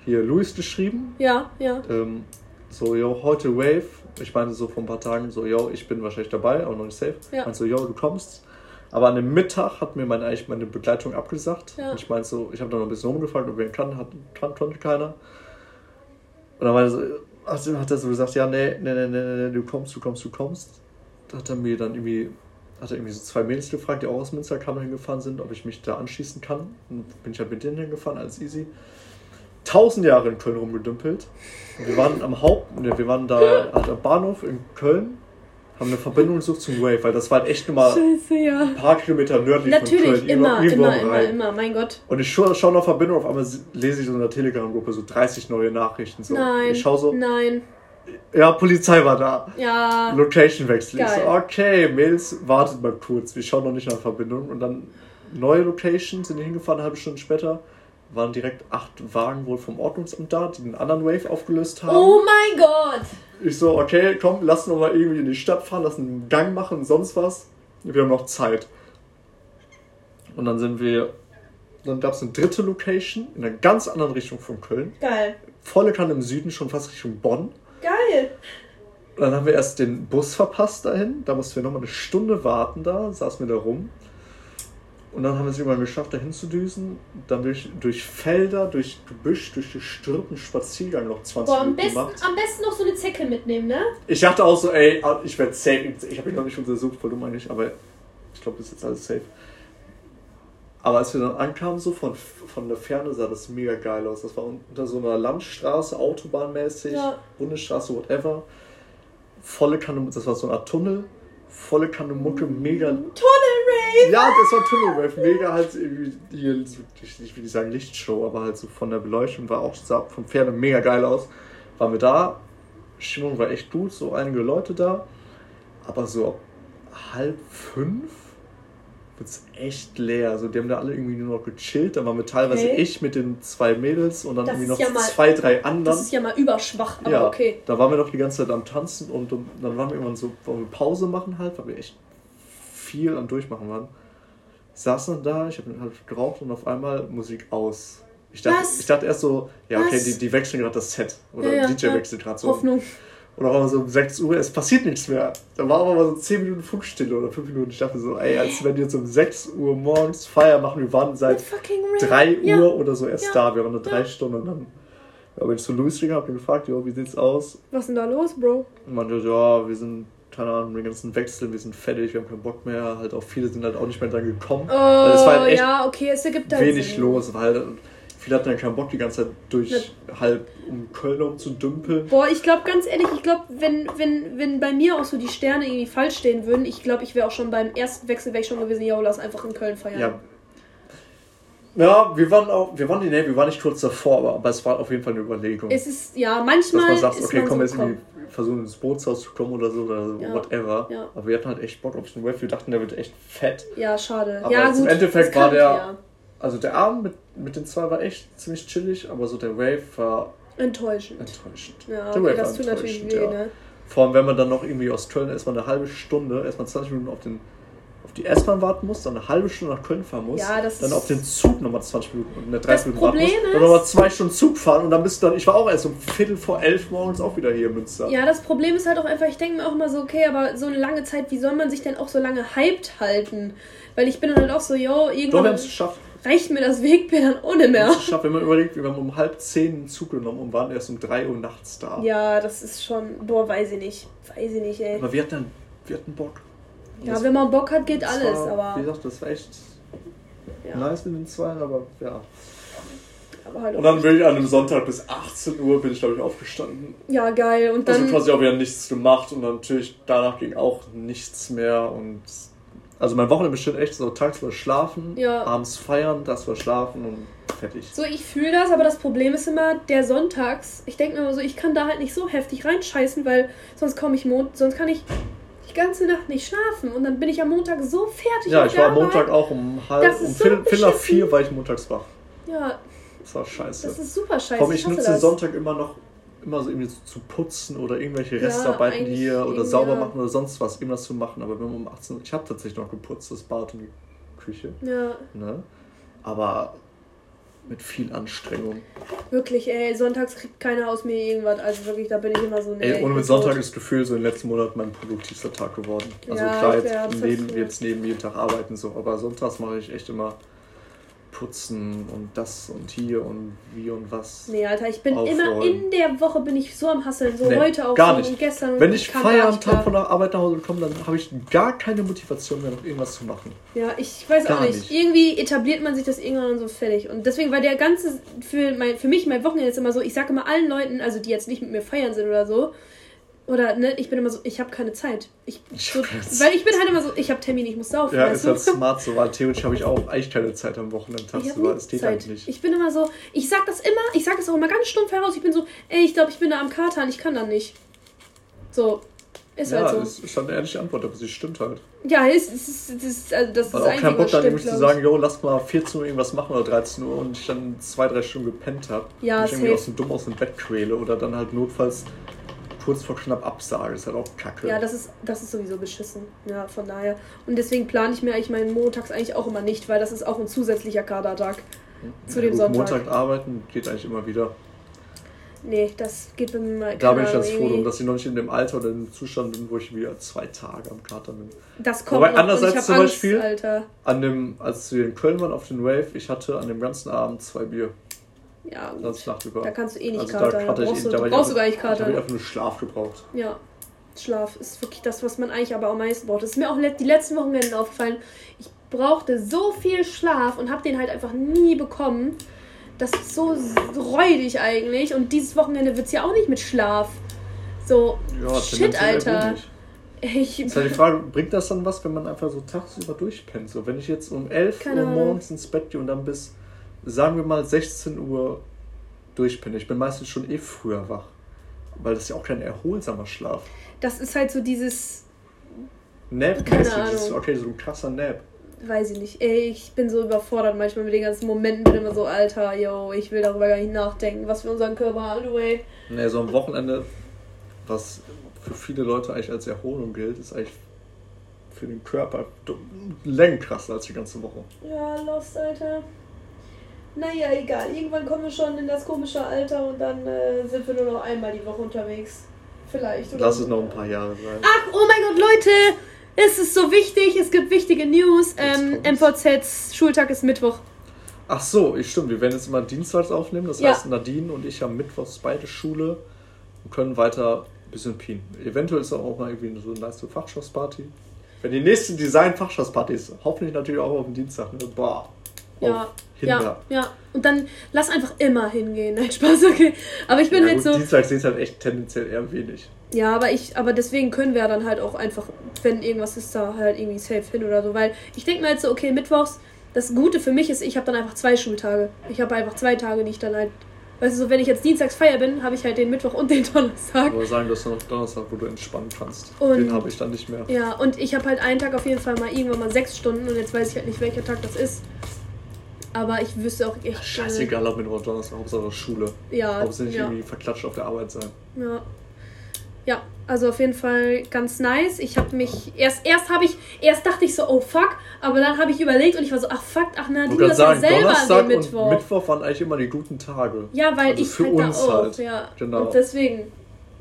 hier Luis geschrieben. Ja, ja. Ähm, so, yo, heute Wave. Ich meine so vor ein paar Tagen, so, yo, ich bin wahrscheinlich dabei, aber noch nicht safe. Ja. Und so, yo, du kommst. Aber an dem Mittag hat mir meine, eigentlich meine Begleitung abgesagt. Ja. Und ich meinte so, ich habe dann noch ein bisschen rumgefragt, ob wer kann, hat, kann, konnte keiner. Und dann meinte so, also hat er so gesagt, ja, nee, nee, nee, nee, nee, du kommst, du kommst, du kommst. Da hat er mir dann irgendwie, hat er irgendwie so zwei Mädels gefragt, die auch aus Münster kamen hingefahren sind, ob ich mich da anschließen kann. Und bin ich halt mit denen hingefahren, alles easy. Tausend Jahre in Köln rumgedümpelt. Und wir waren am Haupt, ne, wir waren da halt am Bahnhof in Köln, haben eine Verbindung gesucht zum Wave, weil das war halt echt nur mal Scheiße, ja. ein paar Kilometer nördlich Natürlich, von Köln. immer, irgendwo immer, immer, immer, mein Gott. Und ich schaue schau noch Verbindung, auf einmal lese ich so in der Telegram-Gruppe so 30 neue Nachrichten. So. Nein. Ich schaue so, Nein. ja, Polizei war da. Ja. Location wechsel. Ich so, okay, Mädels, wartet mal kurz. Wir schauen noch nicht nach Verbindung. Und dann neue Location, sind hingefahren, eine halbe Stunde später. Waren direkt acht Wagen wohl vom Ordnungsamt da, die einen anderen Wave aufgelöst haben. Oh mein Gott. Ich so, okay, komm, lass noch mal irgendwie in die Stadt fahren, lass einen Gang machen sonst was. Wir haben noch Zeit. Und dann sind wir, dann gab es eine dritte Location in einer ganz anderen Richtung von Köln. Geil. Volle Kanne im Süden, schon fast Richtung Bonn. Geil. Und dann haben wir erst den Bus verpasst dahin. Da mussten wir nochmal eine Stunde warten da, saßen wir da rum. Und dann haben wir es irgendwann geschafft, dahin zu düsen. Dann durch, durch Felder, durch Gebüsch, durch gestürmten Spaziergang noch 20 Boah, am Minuten besten, gemacht. am besten noch so eine Zecke mitnehmen, ne? Ich dachte auch so, ey, ich werde safe. Ich habe ihn noch nicht untersucht, voll dumm eigentlich, aber ich glaube, das ist jetzt alles safe. Aber als wir dann ankamen, so von, von der Ferne, sah das mega geil aus. Das war unter so einer Landstraße, Autobahnmäßig, Ja. Bundesstraße, whatever. Volle Kanne, das war so eine Art Tunnel. Volle Kanne Mucke, mega. Tunnel Ja, das war Tunnelwave, mega halt irgendwie so, ich will nicht sagen Lichtshow, aber halt so von der Beleuchtung war auch sah von Ferne mega geil aus. Waren wir da, Stimmung war echt gut, so einige Leute da, aber so ab halb fünf wird's echt leer. Also die haben da alle irgendwie nur noch gechillt, dann waren wir teilweise Okay. ich mit den zwei Mädels und dann Das irgendwie noch ja mal- zwei, drei anderen. Das ist ja mal überschwach, aber ja, okay. da waren wir noch die ganze Zeit am Tanzen und, und dann waren wir irgendwann so, wollen wir Pause machen halt, weil wir echt viel am Durchmachen waren. Saßen dann da, ich habe halt geraucht und auf einmal Musik aus. Ich dachte, Was? ich dachte erst so, ja, okay, die, die wechseln gerade das Set. Oder Ja, DJ ja. wechselt gerade so. Hoffnung. Und einmal so um 6 Uhr, es passiert nichts mehr. Da war aber mal so 10 Minuten Funkstille oder 5 Minuten. Ich dachte so, ey, als wenn die jetzt um 6 Uhr morgens Feier machen. Wir waren seit Mit fucking Rain. 3 Uhr Ja. oder so erst Ja. da. Wir waren nur 3 Stunden und dann bin ich zu Louis gegangen, hab ihn gefragt, jo, wie sieht's aus? Was ist denn da los, Bro? Und meinte, ja, wir sind, keine Ahnung, den ganzen Wechsel, wir sind fertig, wir haben keinen Bock mehr. Halt auch viele sind halt auch nicht mehr dran gekommen. Oh, Also es war halt echt ja, okay, es ergibt halt wenig Sinn. los, weil viele hatten ja keinen Bock, die ganze Zeit durch halb um Köln rumzudümpeln. Boah, ich glaube ganz ehrlich, ich glaube, wenn, wenn, wenn bei mir auch so die Sterne irgendwie falsch stehen würden, ich glaube, ich wäre auch schon beim ersten Wechsel weg schon gewesen, yo, lass einfach in Köln feiern. Ja. Ja, wir waren auch, wir waren, nee, wir waren nicht kurz davor, aber, aber es war auf jeden Fall eine Überlegung. Es ist, ja, dass manchmal man sagt, okay, man komm so, jetzt irgendwie versuchen ins Bootshaus zu kommen oder so oder Ja, whatever. ja. Aber wir hatten halt echt Bock auf den Wave. Wir dachten, der wird echt fett. Ja, schade. Aber ja, jetzt im gut. Endeffekt war der- Ja. Also der Abend mit, mit den zwei war echt ziemlich chillig, aber so der Wave war Enttäuschend. enttäuschend. Ja, okay, das tut natürlich weh, ne? Vor allem, wenn man dann noch irgendwie aus Köln erstmal eine halbe Stunde, erstmal 20 Minuten auf, den, auf die S-Bahn warten muss, dann eine halbe Stunde nach Köln fahren muss, Ja, dann auf den Zug nochmal 20 Minuten und eine 30 Das Minuten warten muss, dann nochmal zwei Stunden Zug fahren und dann bist du dann, ich war auch erst um Viertel vor elf morgens auch wieder hier in Münster. Ja, das Problem ist halt auch einfach, ich denke mir auch immer so, okay, aber so eine lange Zeit, wie soll man sich denn auch so lange hyped halten? Weil ich bin dann halt auch so, yo, Doch, wir irgendwann haben es geschafft. reicht mir das Wegbier dann ohne mehr. geschafft. Wenn man überlegt, wir haben um halb zehn einen Zug genommen und waren erst um 3 Uhr nachts da. Ja, das ist schon, boah, weiß ich nicht. Weiß ich nicht, ey. Aber wir hatten, wir hatten Bock. Ja, Das- wenn man Bock hat, geht alles, war, Wie aber, gesagt, das war echt ja, nice mit den zwei, aber ja. aber halt Und dann bin ich an einem Sonntag bis 18 Uhr, bin ich glaube ich aufgestanden. Ja, geil. Und Also dann, quasi auch wieder nichts gemacht und natürlich danach ging auch nichts mehr und also mein Wochenende besteht echt so tagsüber schlafen, Ja. abends feiern, das war schlafen und fertig. so, ich fühle das, aber das Problem ist immer, der Sonntags, ich denke mir immer so, ich kann da halt nicht so heftig reinscheißen, weil sonst komme ich Mond, sonst kann ich die ganze Nacht nicht schlafen und dann bin ich am Montag so fertig. Ja, ich war am Montag auch um halb, um so Viertel, Viertel nach vier war ich montags wach. Ja, Das war scheiße. das ist super scheiße. Vor ich hasse nutze das. Sonntag immer noch immer so irgendwie so zu putzen oder irgendwelche Ja, Restarbeiten eigentlich hier oder sauber ja. machen oder sonst was, irgendwas zu machen. Aber wenn man um 18 Uhr, ich habe tatsächlich noch geputzt, das Bad und die Küche, Ja, ne? Aber mit viel Anstrengung. wirklich, ey, sonntags kriegt keiner aus mir irgendwas. Also wirklich, da bin ich immer so, nee. Ey, ohne mit Sonntag ist Gefühl so in den letzten Monaten mein produktivster Tag geworden. Also Ja, klar, jetzt, neben, jetzt neben jeden Tag arbeiten so, aber sonntags mache ich echt immer putzen und das und hier und wie und was. Nee, Alter, ich bin Aufräumen. immer in der Woche bin ich so am Hasseln. So Nee, heute auch gar so nicht. und gestern. Wenn ich Feierabend habe von der Arbeit nach Hause komme, dann habe ich gar keine Motivation mehr, noch irgendwas zu machen. Ja, ich weiß auch Gar nicht. nicht. Irgendwie etabliert man sich das irgendwann so fertig. Und deswegen war der ganze, für, mein, für mich mein Wochenende jetzt immer so, ich sage immer allen Leuten, also die jetzt nicht mit mir feiern sind oder so, Oder, ne, ich bin immer so, ich habe keine Zeit. Ich, Ich so, weil ich bin halt immer so, ich habe Termine, ich muss saufen. Ja, ist halt smart so, weil theoretisch habe ich auch eigentlich keine Zeit am Wochenende Ich tagsüber. Das geht Zeit. halt nicht. Ich bin immer so, ich sag das immer, ich sag das auch immer ganz stumpf heraus. Ich bin so, ey, ich glaube, ich bin da am Katern, ich kann da nicht. So, ist ja, halt so. ist schon eine ehrliche Antwort, aber sie stimmt halt. Ja, es ist, es ist, es ist, also das ist Weil das auch keinen Bock dann nämlich zu ich. sagen, jo, lass mal 14 Uhr irgendwas machen oder 13 Uhr und ich dann zwei, drei Stunden gepennt habe. Ja, mich irgendwie safe. aus dem Dumm aus dem Bett quäle oder dann halt notfalls kurz vor knapp absage. Ist halt auch kacke. Ja, das ist, das ist sowieso beschissen. Ja, von daher. Und deswegen plane ich mir eigentlich meinen Montags eigentlich auch immer nicht, weil das ist auch ein zusätzlicher Kadertag. zu dem gut, Sonntag. Montag arbeiten geht eigentlich immer wieder. Nee, das geht bei mir mal. Da bin ich ganz froh, drum, dass ich noch nicht in dem Alter oder in dem Zustand bin, wo ich wieder zwei Tage am Kater bin. Das kommt Wobei noch, andererseits ich zum Angst, Beispiel- Alter. An dem, als wir in Köln waren auf den Wave, ich hatte an dem ganzen Abend zwei Bier. Ja, Nacht über. Da kannst du eh nicht Also katern. da Da hatte ich, brauchst du, da war du ich brauchst du einfach- gar nicht Ich habe katern. einfach nur Schlaf gebraucht. Ja, Schlaf ist wirklich das, was man eigentlich aber am meisten braucht. Das ist mir auch die letzten Wochenenden aufgefallen. Ich brauchte so viel Schlaf und habe den halt einfach nie bekommen. Das ist so räudig eigentlich. Und dieses Wochenende wird es ja auch nicht mit Schlaf. So, Ja, shit, Alter. Ich, Ist halt die Frage, bringt das dann was, wenn man einfach so tagsüber durchpennt? So, wenn ich jetzt um 11 Keine Uhr morgens ins Bett gehe und dann bis, sagen wir mal, 16 Uhr durchpenne. Ich bin meistens schon eh früher wach. Weil das ist ja auch kein erholsamer Schlaf. das ist halt so dieses, Nap, Keine ist Ahnung. okay, so ein krasser Nap. weiß ich nicht. Ey, ich bin so überfordert manchmal mit den ganzen Momenten. Bin immer so, Alter, yo, ich will darüber gar nicht nachdenken, was wir unseren Körper haben, du, ey. Nee, so am Wochenende, was für viele Leute eigentlich als Erholung gilt, ist eigentlich für den Körper Längen krasser als die ganze Woche. Ja, Lost, Alter. Naja, egal. Irgendwann kommen wir schon in das komische Alter und dann äh, sind wir nur noch einmal die Woche unterwegs. Vielleicht. Oder Lass es noch ein paar Jahre sein. Ach, oh mein Gott, Leute! Es ist so wichtig. Es gibt wichtige News. Ähm, MVZs Schultag ist Mittwoch. Ach so, ich stimmt. Wir werden jetzt immer dienstags aufnehmen. Das Ja. heißt, Nadine und ich haben mittwochs beide Schule und können weiter ein bisschen pien. Eventuell ist auch mal irgendwie so eine nice Fachschaftsparty. Wenn die nächste Design-Fachschaftsparty ist, hoffentlich natürlich auch auf dem Dienstag. Ne? Boah. Ja, ja, ja. Und dann lass einfach immer hingehen. Nein, Spaß, okay. Aber ich bin Ja, halt gut, so. Dienstag sehe ich halt echt tendenziell eher wenig. Ja, aber ich, aber deswegen können wir dann halt auch einfach, wenn irgendwas ist, da halt irgendwie safe hin oder so. Weil ich denke mir halt so, okay, mittwochs, das Gute für mich ist, ich habe dann einfach zwei Schultage. Ich habe einfach zwei Tage, die ich dann halt. Weißt du, so wenn ich jetzt dienstags Feier bin, habe ich halt den Mittwoch und den Donnerstag. Aber sagen, dass du noch Donnerstag, wo du entspannen kannst. Und- Den habe ich dann nicht mehr. Ja, und ich habe halt einen Tag auf jeden Fall mal irgendwann mal sechs Stunden und jetzt weiß ich halt nicht, welcher Tag das ist. Aber ich wüsste auch echt. Scheißegal, ob Mittwoch oder Donnerstag, Hauptsache Schule. Ja, Hauptsache nicht ja. irgendwie verklatscht auf der Arbeit sein. Ja. Ja, also auf jeden Fall ganz nice. Ich habe mich erst erst habe ich erst dachte ich so, oh fuck, aber dann habe ich überlegt und ich war so, ach fuck, ach Nadine wollte das ja sagen, selber Donnerstag dem und Mittwoch. Mittwoch waren eigentlich immer die guten Tage. Ja, weil Also ich für halt uns da auch, halt. ja. Genau. Und deswegen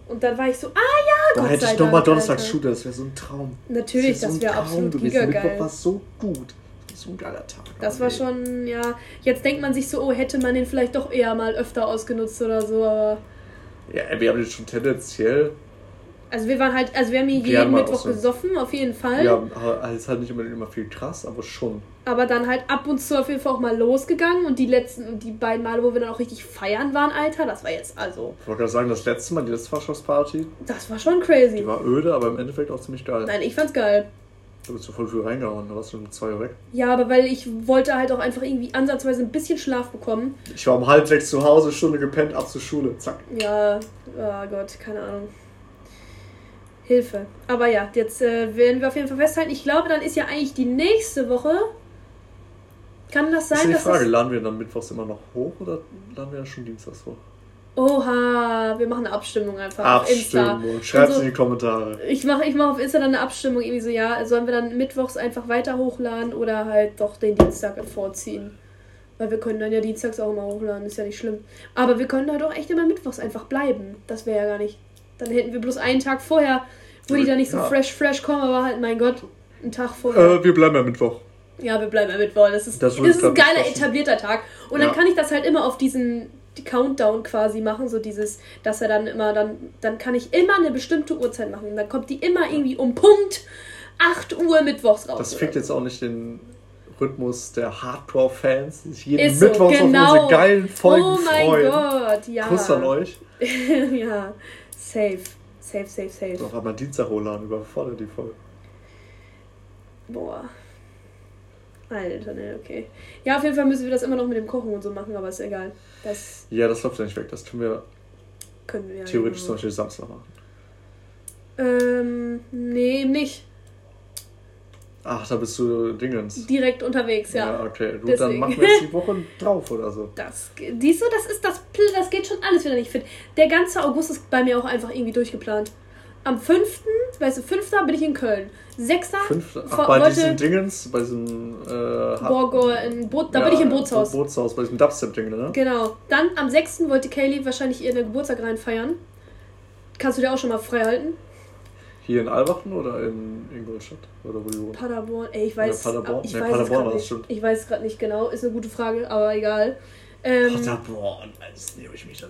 und dann war ich so, ah ja, Da Gott hätte sei ich nochmal Donnerstag. Schule, das wäre so ein Traum. Natürlich, so das wäre Traum absolut gewesen. gigageil. Mittwoch war so gut. So ein geiler Tag. Das war schon, ja. Jetzt denkt man sich so, oh, hätte man den vielleicht doch eher mal öfter ausgenutzt oder so, aber. Ja, wir haben jetzt schon tendenziell. Also wir waren halt, also wir haben hier jeden mal Mittwoch so. gesoffen, auf jeden Fall. Ja, es ist halt nicht immer, immer viel krass, aber schon. Aber dann halt ab und zu auf jeden Fall auch mal losgegangen und die letzten die beiden Male, wo wir dann auch richtig feiern waren, Alter, das war jetzt also, Ich wollte gerade sagen, das letzte Mal, die letzte Fachschaftsparty, das war schon crazy. die war öde, aber im Endeffekt auch ziemlich geil. Nein, ich fand's geil. Da bist du voll früh reingehauen, da warst du um zwei Uhr weg. Ja, aber weil ich wollte halt auch einfach irgendwie ansatzweise ein bisschen Schlaf bekommen. Ich war um halb sechs zu Hause, Stunde gepennt, ab zur Schule, zack. Ja, oh Gott, keine Ahnung. Hilfe. Aber ja, jetzt äh, werden wir auf jeden Fall festhalten. Ich glaube, dann ist ja eigentlich die nächste Woche. Kann das Das ist sein, die dass Frage, das. laden wir dann mittwochs immer noch hoch oder laden wir dann schon dienstags hoch? Oha, wir machen eine Abstimmung einfach auf Insta. Abstimmung, schreibt Also- in die Kommentare. Ich mache ich mach auf Insta dann eine Abstimmung, irgendwie so, ja, sollen wir dann mittwochs einfach weiter hochladen oder halt doch den Dienstag vorziehen? Weil wir können dann ja dienstags auch immer hochladen, ist ja nicht schlimm. Aber wir können halt auch echt immer mittwochs einfach bleiben. Das wäre ja gar nicht. Dann hätten wir bloß einen Tag vorher, wo die dann nicht so Ja. fresh, fresh kommen, aber halt, mein Gott, einen Tag vorher. Äh, wir bleiben ja Mittwoch. Ja, wir bleiben ja Mittwoch. Das ist, Das das ist ein geiler, beschlossen. etablierter Tag. Und Ja. dann kann ich das halt immer auf diesen Countdown quasi machen, so dieses, dass er dann immer, dann, dann kann ich immer eine bestimmte Uhrzeit machen. Dann kommt die immer irgendwie um Punkt 8 Uhr mittwochs raus. Das fickt jetzt auch nicht den Rhythmus der Hardcore-Fans, die sich jeden Ist so, Mittwoch genau. auf unsere geilen Folgen Oh mein freuen. Gott, ja. Kuss an euch. ja, safe. Safe, safe, safe. Auf einmal Dienstag hochladen, überfordert die voll. Boah. Alter, ne, okay. Ja, auf jeden Fall müssen wir das immer noch mit dem Kochen und so machen, aber ist egal. Das Ja, das läuft ja nicht weg. Das können wir können wir ja. theoretisch genau. zum Beispiel Samstag machen. Ähm, nee, nicht. Ach, da bist du Dingens. Direkt unterwegs, ja. okay. Gut, Deswegen. dann machen wir jetzt die Woche drauf oder so. Das, siehst du, das ist das, das geht schon alles wieder nicht fit. Der ganze August ist bei mir auch einfach irgendwie durchgeplant. Am 5., weißt du, 5. bin ich in Köln. 6. Fünf, ach, vor- bei wollte- diesen Dingens, bei diesem äh, Borgo in Boot, da ja, bin ich im Bootshaus. Bootshaus, bei diesem Dubstep-Ding, ne? Genau. Dann am 6. wollte Kaylee wahrscheinlich ihren Geburtstag reinfeiern. Kannst du dir auch schon mal frei halten? Hier in Albachten oder in Ingolstadt? Oder wo wohnen? Paderborn, ey, ich weiß, Paderborn? ich Nee, weiß Paderborn es war das nicht. schon. Ich weiß gerade nicht genau, ist eine gute Frage, aber egal. Ähm, Paderborn, als nehme ich mich da.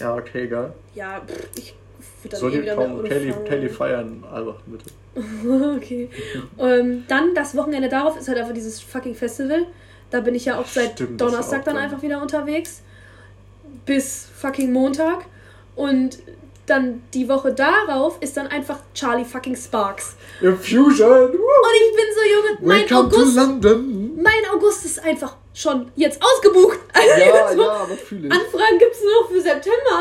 Ja, okay, egal. ja, pff, ich würde dann Soll eh wieder Auto Kelly. Kelly feiern, Albachten, bitte. okay. ähm, dann das Wochenende darauf ist halt einfach dieses fucking Festival. Da bin ich ja auch seit Stimmt, Donnerstag auch dann einfach wieder unterwegs. Bis fucking Montag. Und dann die Woche darauf ist dann einfach Charlie fucking Sparks. Infusion! Und ich bin so, Junge, mein Welcome to August, London! mein August ist einfach schon jetzt ausgebucht. Also Ja, jetzt so, ja, aber fühle ich. Anfragen gibt es nur noch für September.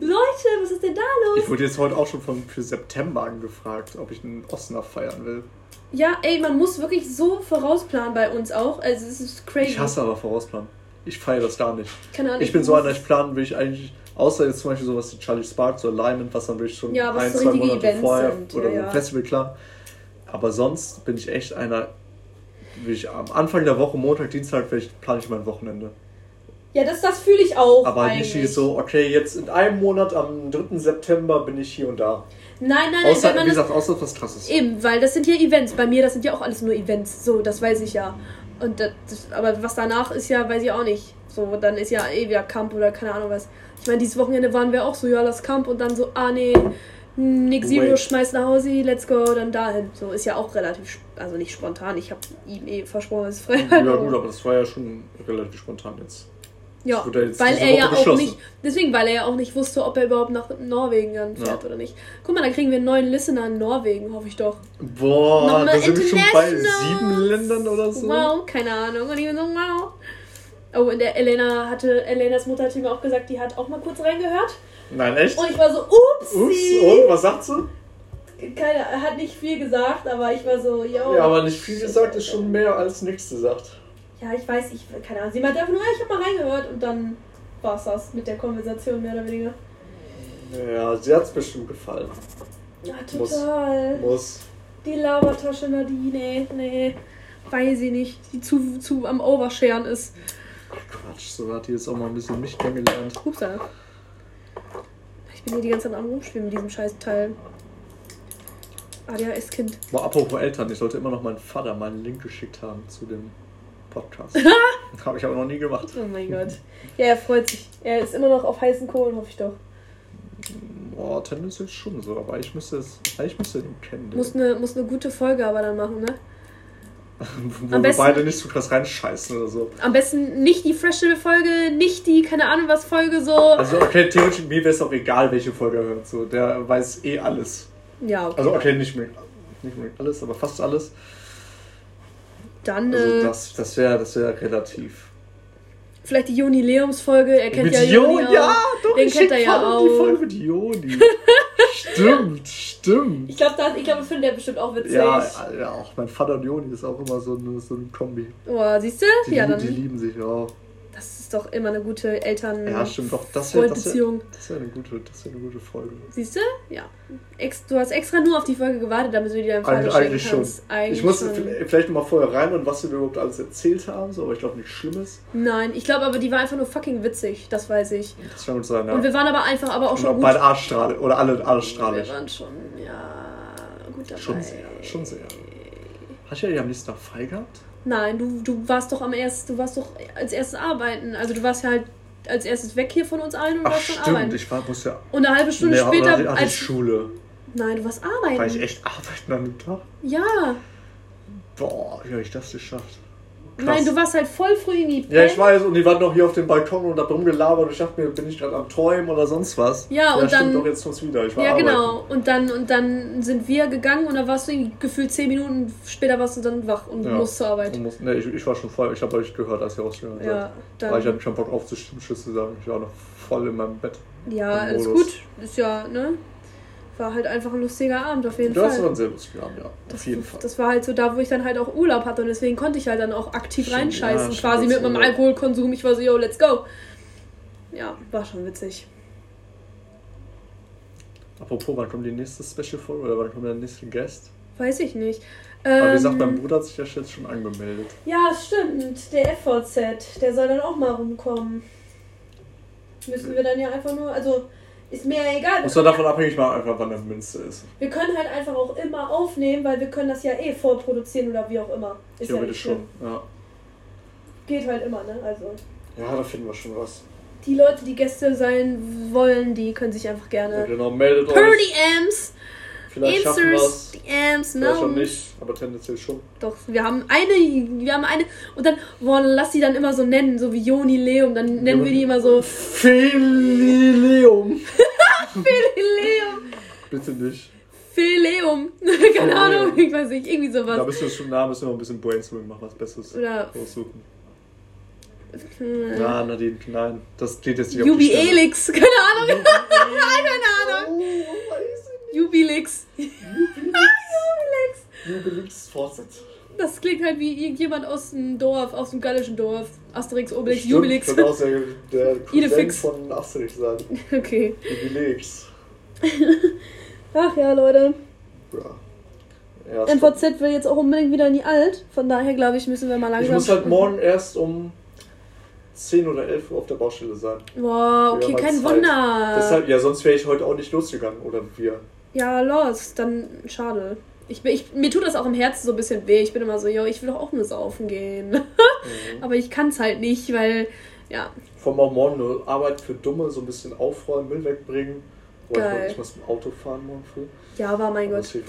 Leute, was ist denn da los? Ich wurde jetzt heute auch schon von, für September angefragt, ob ich einen Osnabrück feiern will. Ja, ey, man muss wirklich so vorausplanen bei uns auch. Also es ist crazy. Ich hasse aber Vorausplanen. Ich feiere das gar nicht. Keine Ahnung, Ich bin so einer, ich planen will ich eigentlich, außer jetzt zum Beispiel sowas wie Charlie Sparks oder Alignment, was dann wirklich schon Ja, was ein, so zwei richtige Monate Events vorher sind, oder ja, ein ja. Festival, klar. Aber sonst bin ich echt einer, will ich am Anfang der Woche, Montag, Dienstag, vielleicht plane ich mein Wochenende. Ja, das, das fühle ich auch. Aber eigentlich. nicht so, okay, jetzt in einem Monat am 3. September bin ich hier und da. Nein, nein, nein, Außer, wenn man wie das. gesagt, außer was krasses. Eben, weil das sind ja Events. Bei mir, das sind ja auch alles nur Events. So, das weiß ich ja. Und das, das, aber was danach ist ja, weiß ich auch nicht. So, dann ist ja eh wieder Camp oder keine Ahnung was. Ich meine, dieses Wochenende waren wir auch so, ja, das Camp und dann so, ah nee, Nick Zero schmeißt nach Hause, let's go, dann dahin. So, ist ja auch relativ, also nicht spontan. Ich habe ihm eh versprochen, dass es frei Ja gut, aber das war ja schon relativ spontan jetzt. Ja, jetzt weil er ja auch nicht, deswegen, weil er ja auch nicht wusste, ob er überhaupt nach Norwegen dann fährt Ja. oder nicht. Guck mal, dann kriegen wir einen neuen Listener in Norwegen, hoffe ich doch. Boah, Nochmal da sind wir schon bei sieben Ländern oder so. Wow, keine Ahnung. Und ich bin so, wow. Oh, und der Elena hatte, Elenas Mutter hat mir auch gesagt, die hat auch mal kurz reingehört. Nein, echt? Und ich war so, upsi. Ups, und was sagt sie? Keine, er hat nicht viel gesagt, aber ich war so, yo. Ja, aber nicht viel gesagt ist schon mehr als nichts gesagt. Ja, ich weiß, ich, keine Ahnung. Sie meinte einfach nur, ja, ich habe mal reingehört und dann war's das mit der Konversation mehr oder weniger. Ja, sie hat's bestimmt gefallen. Ja, Muss. total. Muss. Die Labertasche Nadine, nee, weiß ich nicht, die zu, zu am Oversharen ist. Quatsch, so hat die jetzt auch mal ein bisschen mich kennengelernt. Upsa. Ich bin hier die ganze Zeit am Rumspielen mit diesem scheiß Teil. ADHS-Kind. Boah, apropos Eltern, ich sollte immer noch meinen Vater mal einen Link geschickt haben zu dem Podcast. Habe ich aber noch nie gemacht. Oh mein Gott. Ja, er freut sich. Er ist immer noch auf heißen Kohlen, hoffe ich doch. Boah, tendenziell schon so, aber ich müsste es, eigentlich müsste den kennen. Muss eine, muss eine gute Folge aber dann machen, ne? Wo am wir besten- beide nicht so krass reinscheißen oder so. Am besten nicht die Freshle-Folge, nicht die, keine Ahnung was Folge so. Also, okay, theoretisch, mir wäre es auch egal, welche Folge er hört. So, der weiß eh alles. ja, okay. Also, okay, nicht mehr, nicht mehr alles, aber fast alles. Dann Also, äh, das, das wäre das wär relativ. vielleicht die Joni-Leums-Folge. Er kennt mit ja Joni, Joni ja, auch. doch, Den ich kennt er ja voll Die auch. Folge mit Joni. stimmt, stimmt. Ich glaube, ich glaub, das findet er bestimmt auch witzig. Ja, ja, auch mein Vater und Joni ist auch immer so eine, so eine Kombi. Oh, siehst du? Die, Ja, dann. die lieben sich auch. Das ist doch immer eine gute Eltern. Ja, stimmt doch. Das wäre das wär, das wär eine, gute, das wär eine gute Folge. Siehst du? Ja. Ex du hast extra nur auf die Folge gewartet, damit du die deinem Vater Eigentlich, schenken eigentlich schon. Eigentlich ich muss schon. vielleicht noch mal vorher rein und was wir überhaupt alles erzählt haben, so, aber ich glaube nichts Schlimmes. Nein, ich glaube aber, die war einfach nur fucking witzig. Das weiß ich. Das kann gut sein, ja. Und wir waren aber einfach aber auch Und schon auch gut. beide arschstrahlig oder alle arschstrahlig. Wir waren schon, ja, gut dabei. Schon sehr, schon sehr. Hast du ja am nächsten Tag frei gehabt? Nein, du, du warst doch am ersten, du warst doch als erstes arbeiten. Also du warst ja halt als erstes weg hier von uns allen und Ach warst dann stimmt, arbeiten. ich war, muss ja. Und eine halbe Stunde Nee, später, hatte als. Schule. Nein, du warst arbeiten. War ich echt arbeiten an dem Tag? Ja. Boah, wie habe ich das geschafft? Nein, du warst halt voll früh in die Ja, ich weiß, und die waren noch hier auf dem Balkon und da rumgelabert und ich dachte mir, bin ich gerade am Träumen oder sonst was? Ja, und stimmt dann- doch, jetzt kommt's wieder. Ich war Ja, arbeiten. genau. Und dann, und dann sind wir gegangen und da warst du gefühlt zehn Minuten später warst du dann wach und Ja. musst zur Arbeit. Muss, nee, ich, ich war schon voll, ich habe euch gehört, als ihr rausgegangen seid. Ja, Weil ich hatte dann. schon Bock aufzustehen, Tschüss zu sagen. Ich war noch voll in meinem Bett. Ja, alles gut. Ist ja, ne? War halt einfach ein lustiger Abend auf jeden Du hast aber Fall. einen sehr lustigen Abend, ja. Auf jeden Fall. Das war halt so da, wo ich dann halt auch Urlaub hatte und deswegen konnte ich halt dann auch aktiv Stimmt, reinscheißen, ja, quasi mit meinem. Alkoholkonsum. Ich war so, yo, let's go. Ja, war schon witzig. Apropos, wann kommt die nächste Special-Folge oder wann kommt der nächste Guest? Weiß ich nicht. Aber wie Ähm, gesagt, mein Bruder hat sich ja jetzt schon angemeldet. Ja, stimmt. Der FVZ, der soll dann auch mal rumkommen. Müssen wir dann ja einfach nur, also ist mir ja egal. Muss man können, davon abhängig machen, einfach wann der Münze ist. wir können halt einfach auch immer aufnehmen, weil wir können das ja eh vorproduzieren oder wie auch immer. Ist ja Theoretisch nicht schon, ja. Geht halt immer, ne? Also Ja, da finden wir schon was. die Leute, die Gäste sein wollen, die können sich einfach Ja, gerne genau, meldet per euch. DMs, Vielleicht Answers, Vielleicht no. nicht, aber tendenziell schon. Doch, wir haben eine, wir haben eine und dann, boah, lass die dann immer so nennen, so wie Joni Leum, dann nennen wir die immer so Felileum. Leum. Bitte nicht. Phileum. Keine Ahnung, ich weiß nicht, irgendwie Da sowas. bist du schon nah, müssen wir ein bisschen Brainstorming machen, was Besseres Oder raussuchen. hm, Ja, Nadine, nein. Das geht jetzt nicht auf Jubi die Stelle. Keine Ahnung. Keine Ahnung. Oh, weiß Jubilix. nicht. Jubilix Vorsitz. Das klingt halt wie irgendjemand aus dem Dorf, aus dem gallischen Dorf. Asterix, Obelix, Stimmt, Jubilix. Könnte auch der, der Idefix. von Asterix sein. Okay. Jubilix. Ach ja, Leute. Ja. ja NVZ will jetzt auch unbedingt wieder in die Alt. Von daher, glaube ich, müssen wir mal langsam. Ich muss halt morgen erst um 10 oder 11 Uhr auf der Baustelle sein. Boah, okay, mal kein Zeit. Wunder. Deshalb, ja, sonst wäre ich heute auch nicht losgegangen. Oder wir. Ja, los, dann schade. Ich, bin- ich, mir tut das auch im Herzen so ein bisschen weh. Ich bin immer so, yo, ich will doch auch nur saufen gehen. Mhm. Aber ich kann es halt nicht, weil, ja, auch morgen Arbeit für Dumme, so ein bisschen aufräumen, Müll wegbringen. Boah, ich, muss mit dem Auto fahren morgen früh. ja, war mein Aber Gott.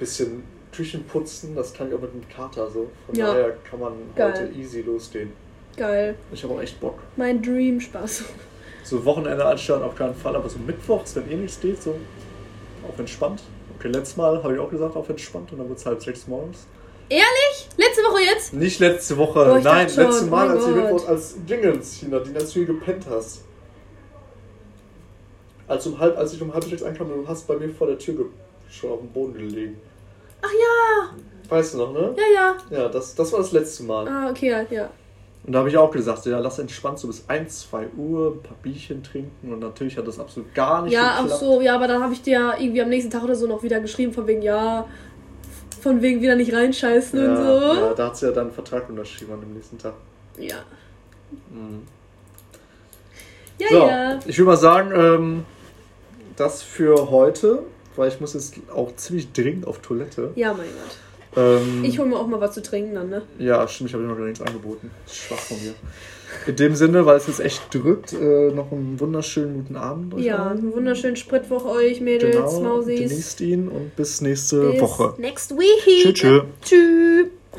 Bisschen Küchen putzen, das kann ich auch mit einem Kater so. Von Ja. daher kann man Geil. heute easy losgehen. Geil. Ich habe auch echt Bock. Mein Dream Spaß. So Wochenende anstatt auf keinen Fall, aber so mittwochs, wenn eh nichts geht, so auf entspannt. Okay, letztes Mal habe ich auch gesagt, auf entspannt und dann wird es halb sechs morgens. Ehrlich? Letzte Woche jetzt? Nicht letzte Woche, Oh, nein, schon, letzte Mal, als du Gott. Mittwochs als Dingens, China, die als du hier gepennt hast. Als, um halb, als ich um halb sechs ankam, du hast bei mir vor der Tür schon auf dem Boden gelegen. Ach ja. Weißt du noch, ne? Ja, ja. Ja, das, das war das letzte Mal. Ah, okay, ja, ja. Und da habe ich auch gesagt, ja, lass entspannt so bis 1, 2 Uhr ein paar Bierchen trinken. Und natürlich hat das absolut gar nicht Ja, ach geklappt. so, ja, aber dann habe ich dir ja irgendwie am nächsten Tag oder so noch wieder geschrieben, von wegen, ja, von wegen wieder nicht reinscheißen ja, und so. ja, da hat sie ja dann einen Vertrag unterschrieben an dem nächsten Tag. Ja. Mhm. Ja, so, ja. ich würde mal sagen, ähm, das für heute, weil ich muss jetzt auch ziemlich dringend auf Toilette. Ja, mein Gott. Ähm, Ich hole mir auch mal was zu trinken dann, ne? ja, stimmt, ich habe dir noch gar nichts angeboten. Das ist schwach von mir. In dem Sinne, weil es jetzt echt drückt, äh, noch einen wunderschönen guten Abend. euch Ja, einen wunderschönen Spritwoch euch, Mädels, Genau, Mausis. genießt ihn und bis nächste Bis Woche. next week. Tschö. Tschüss.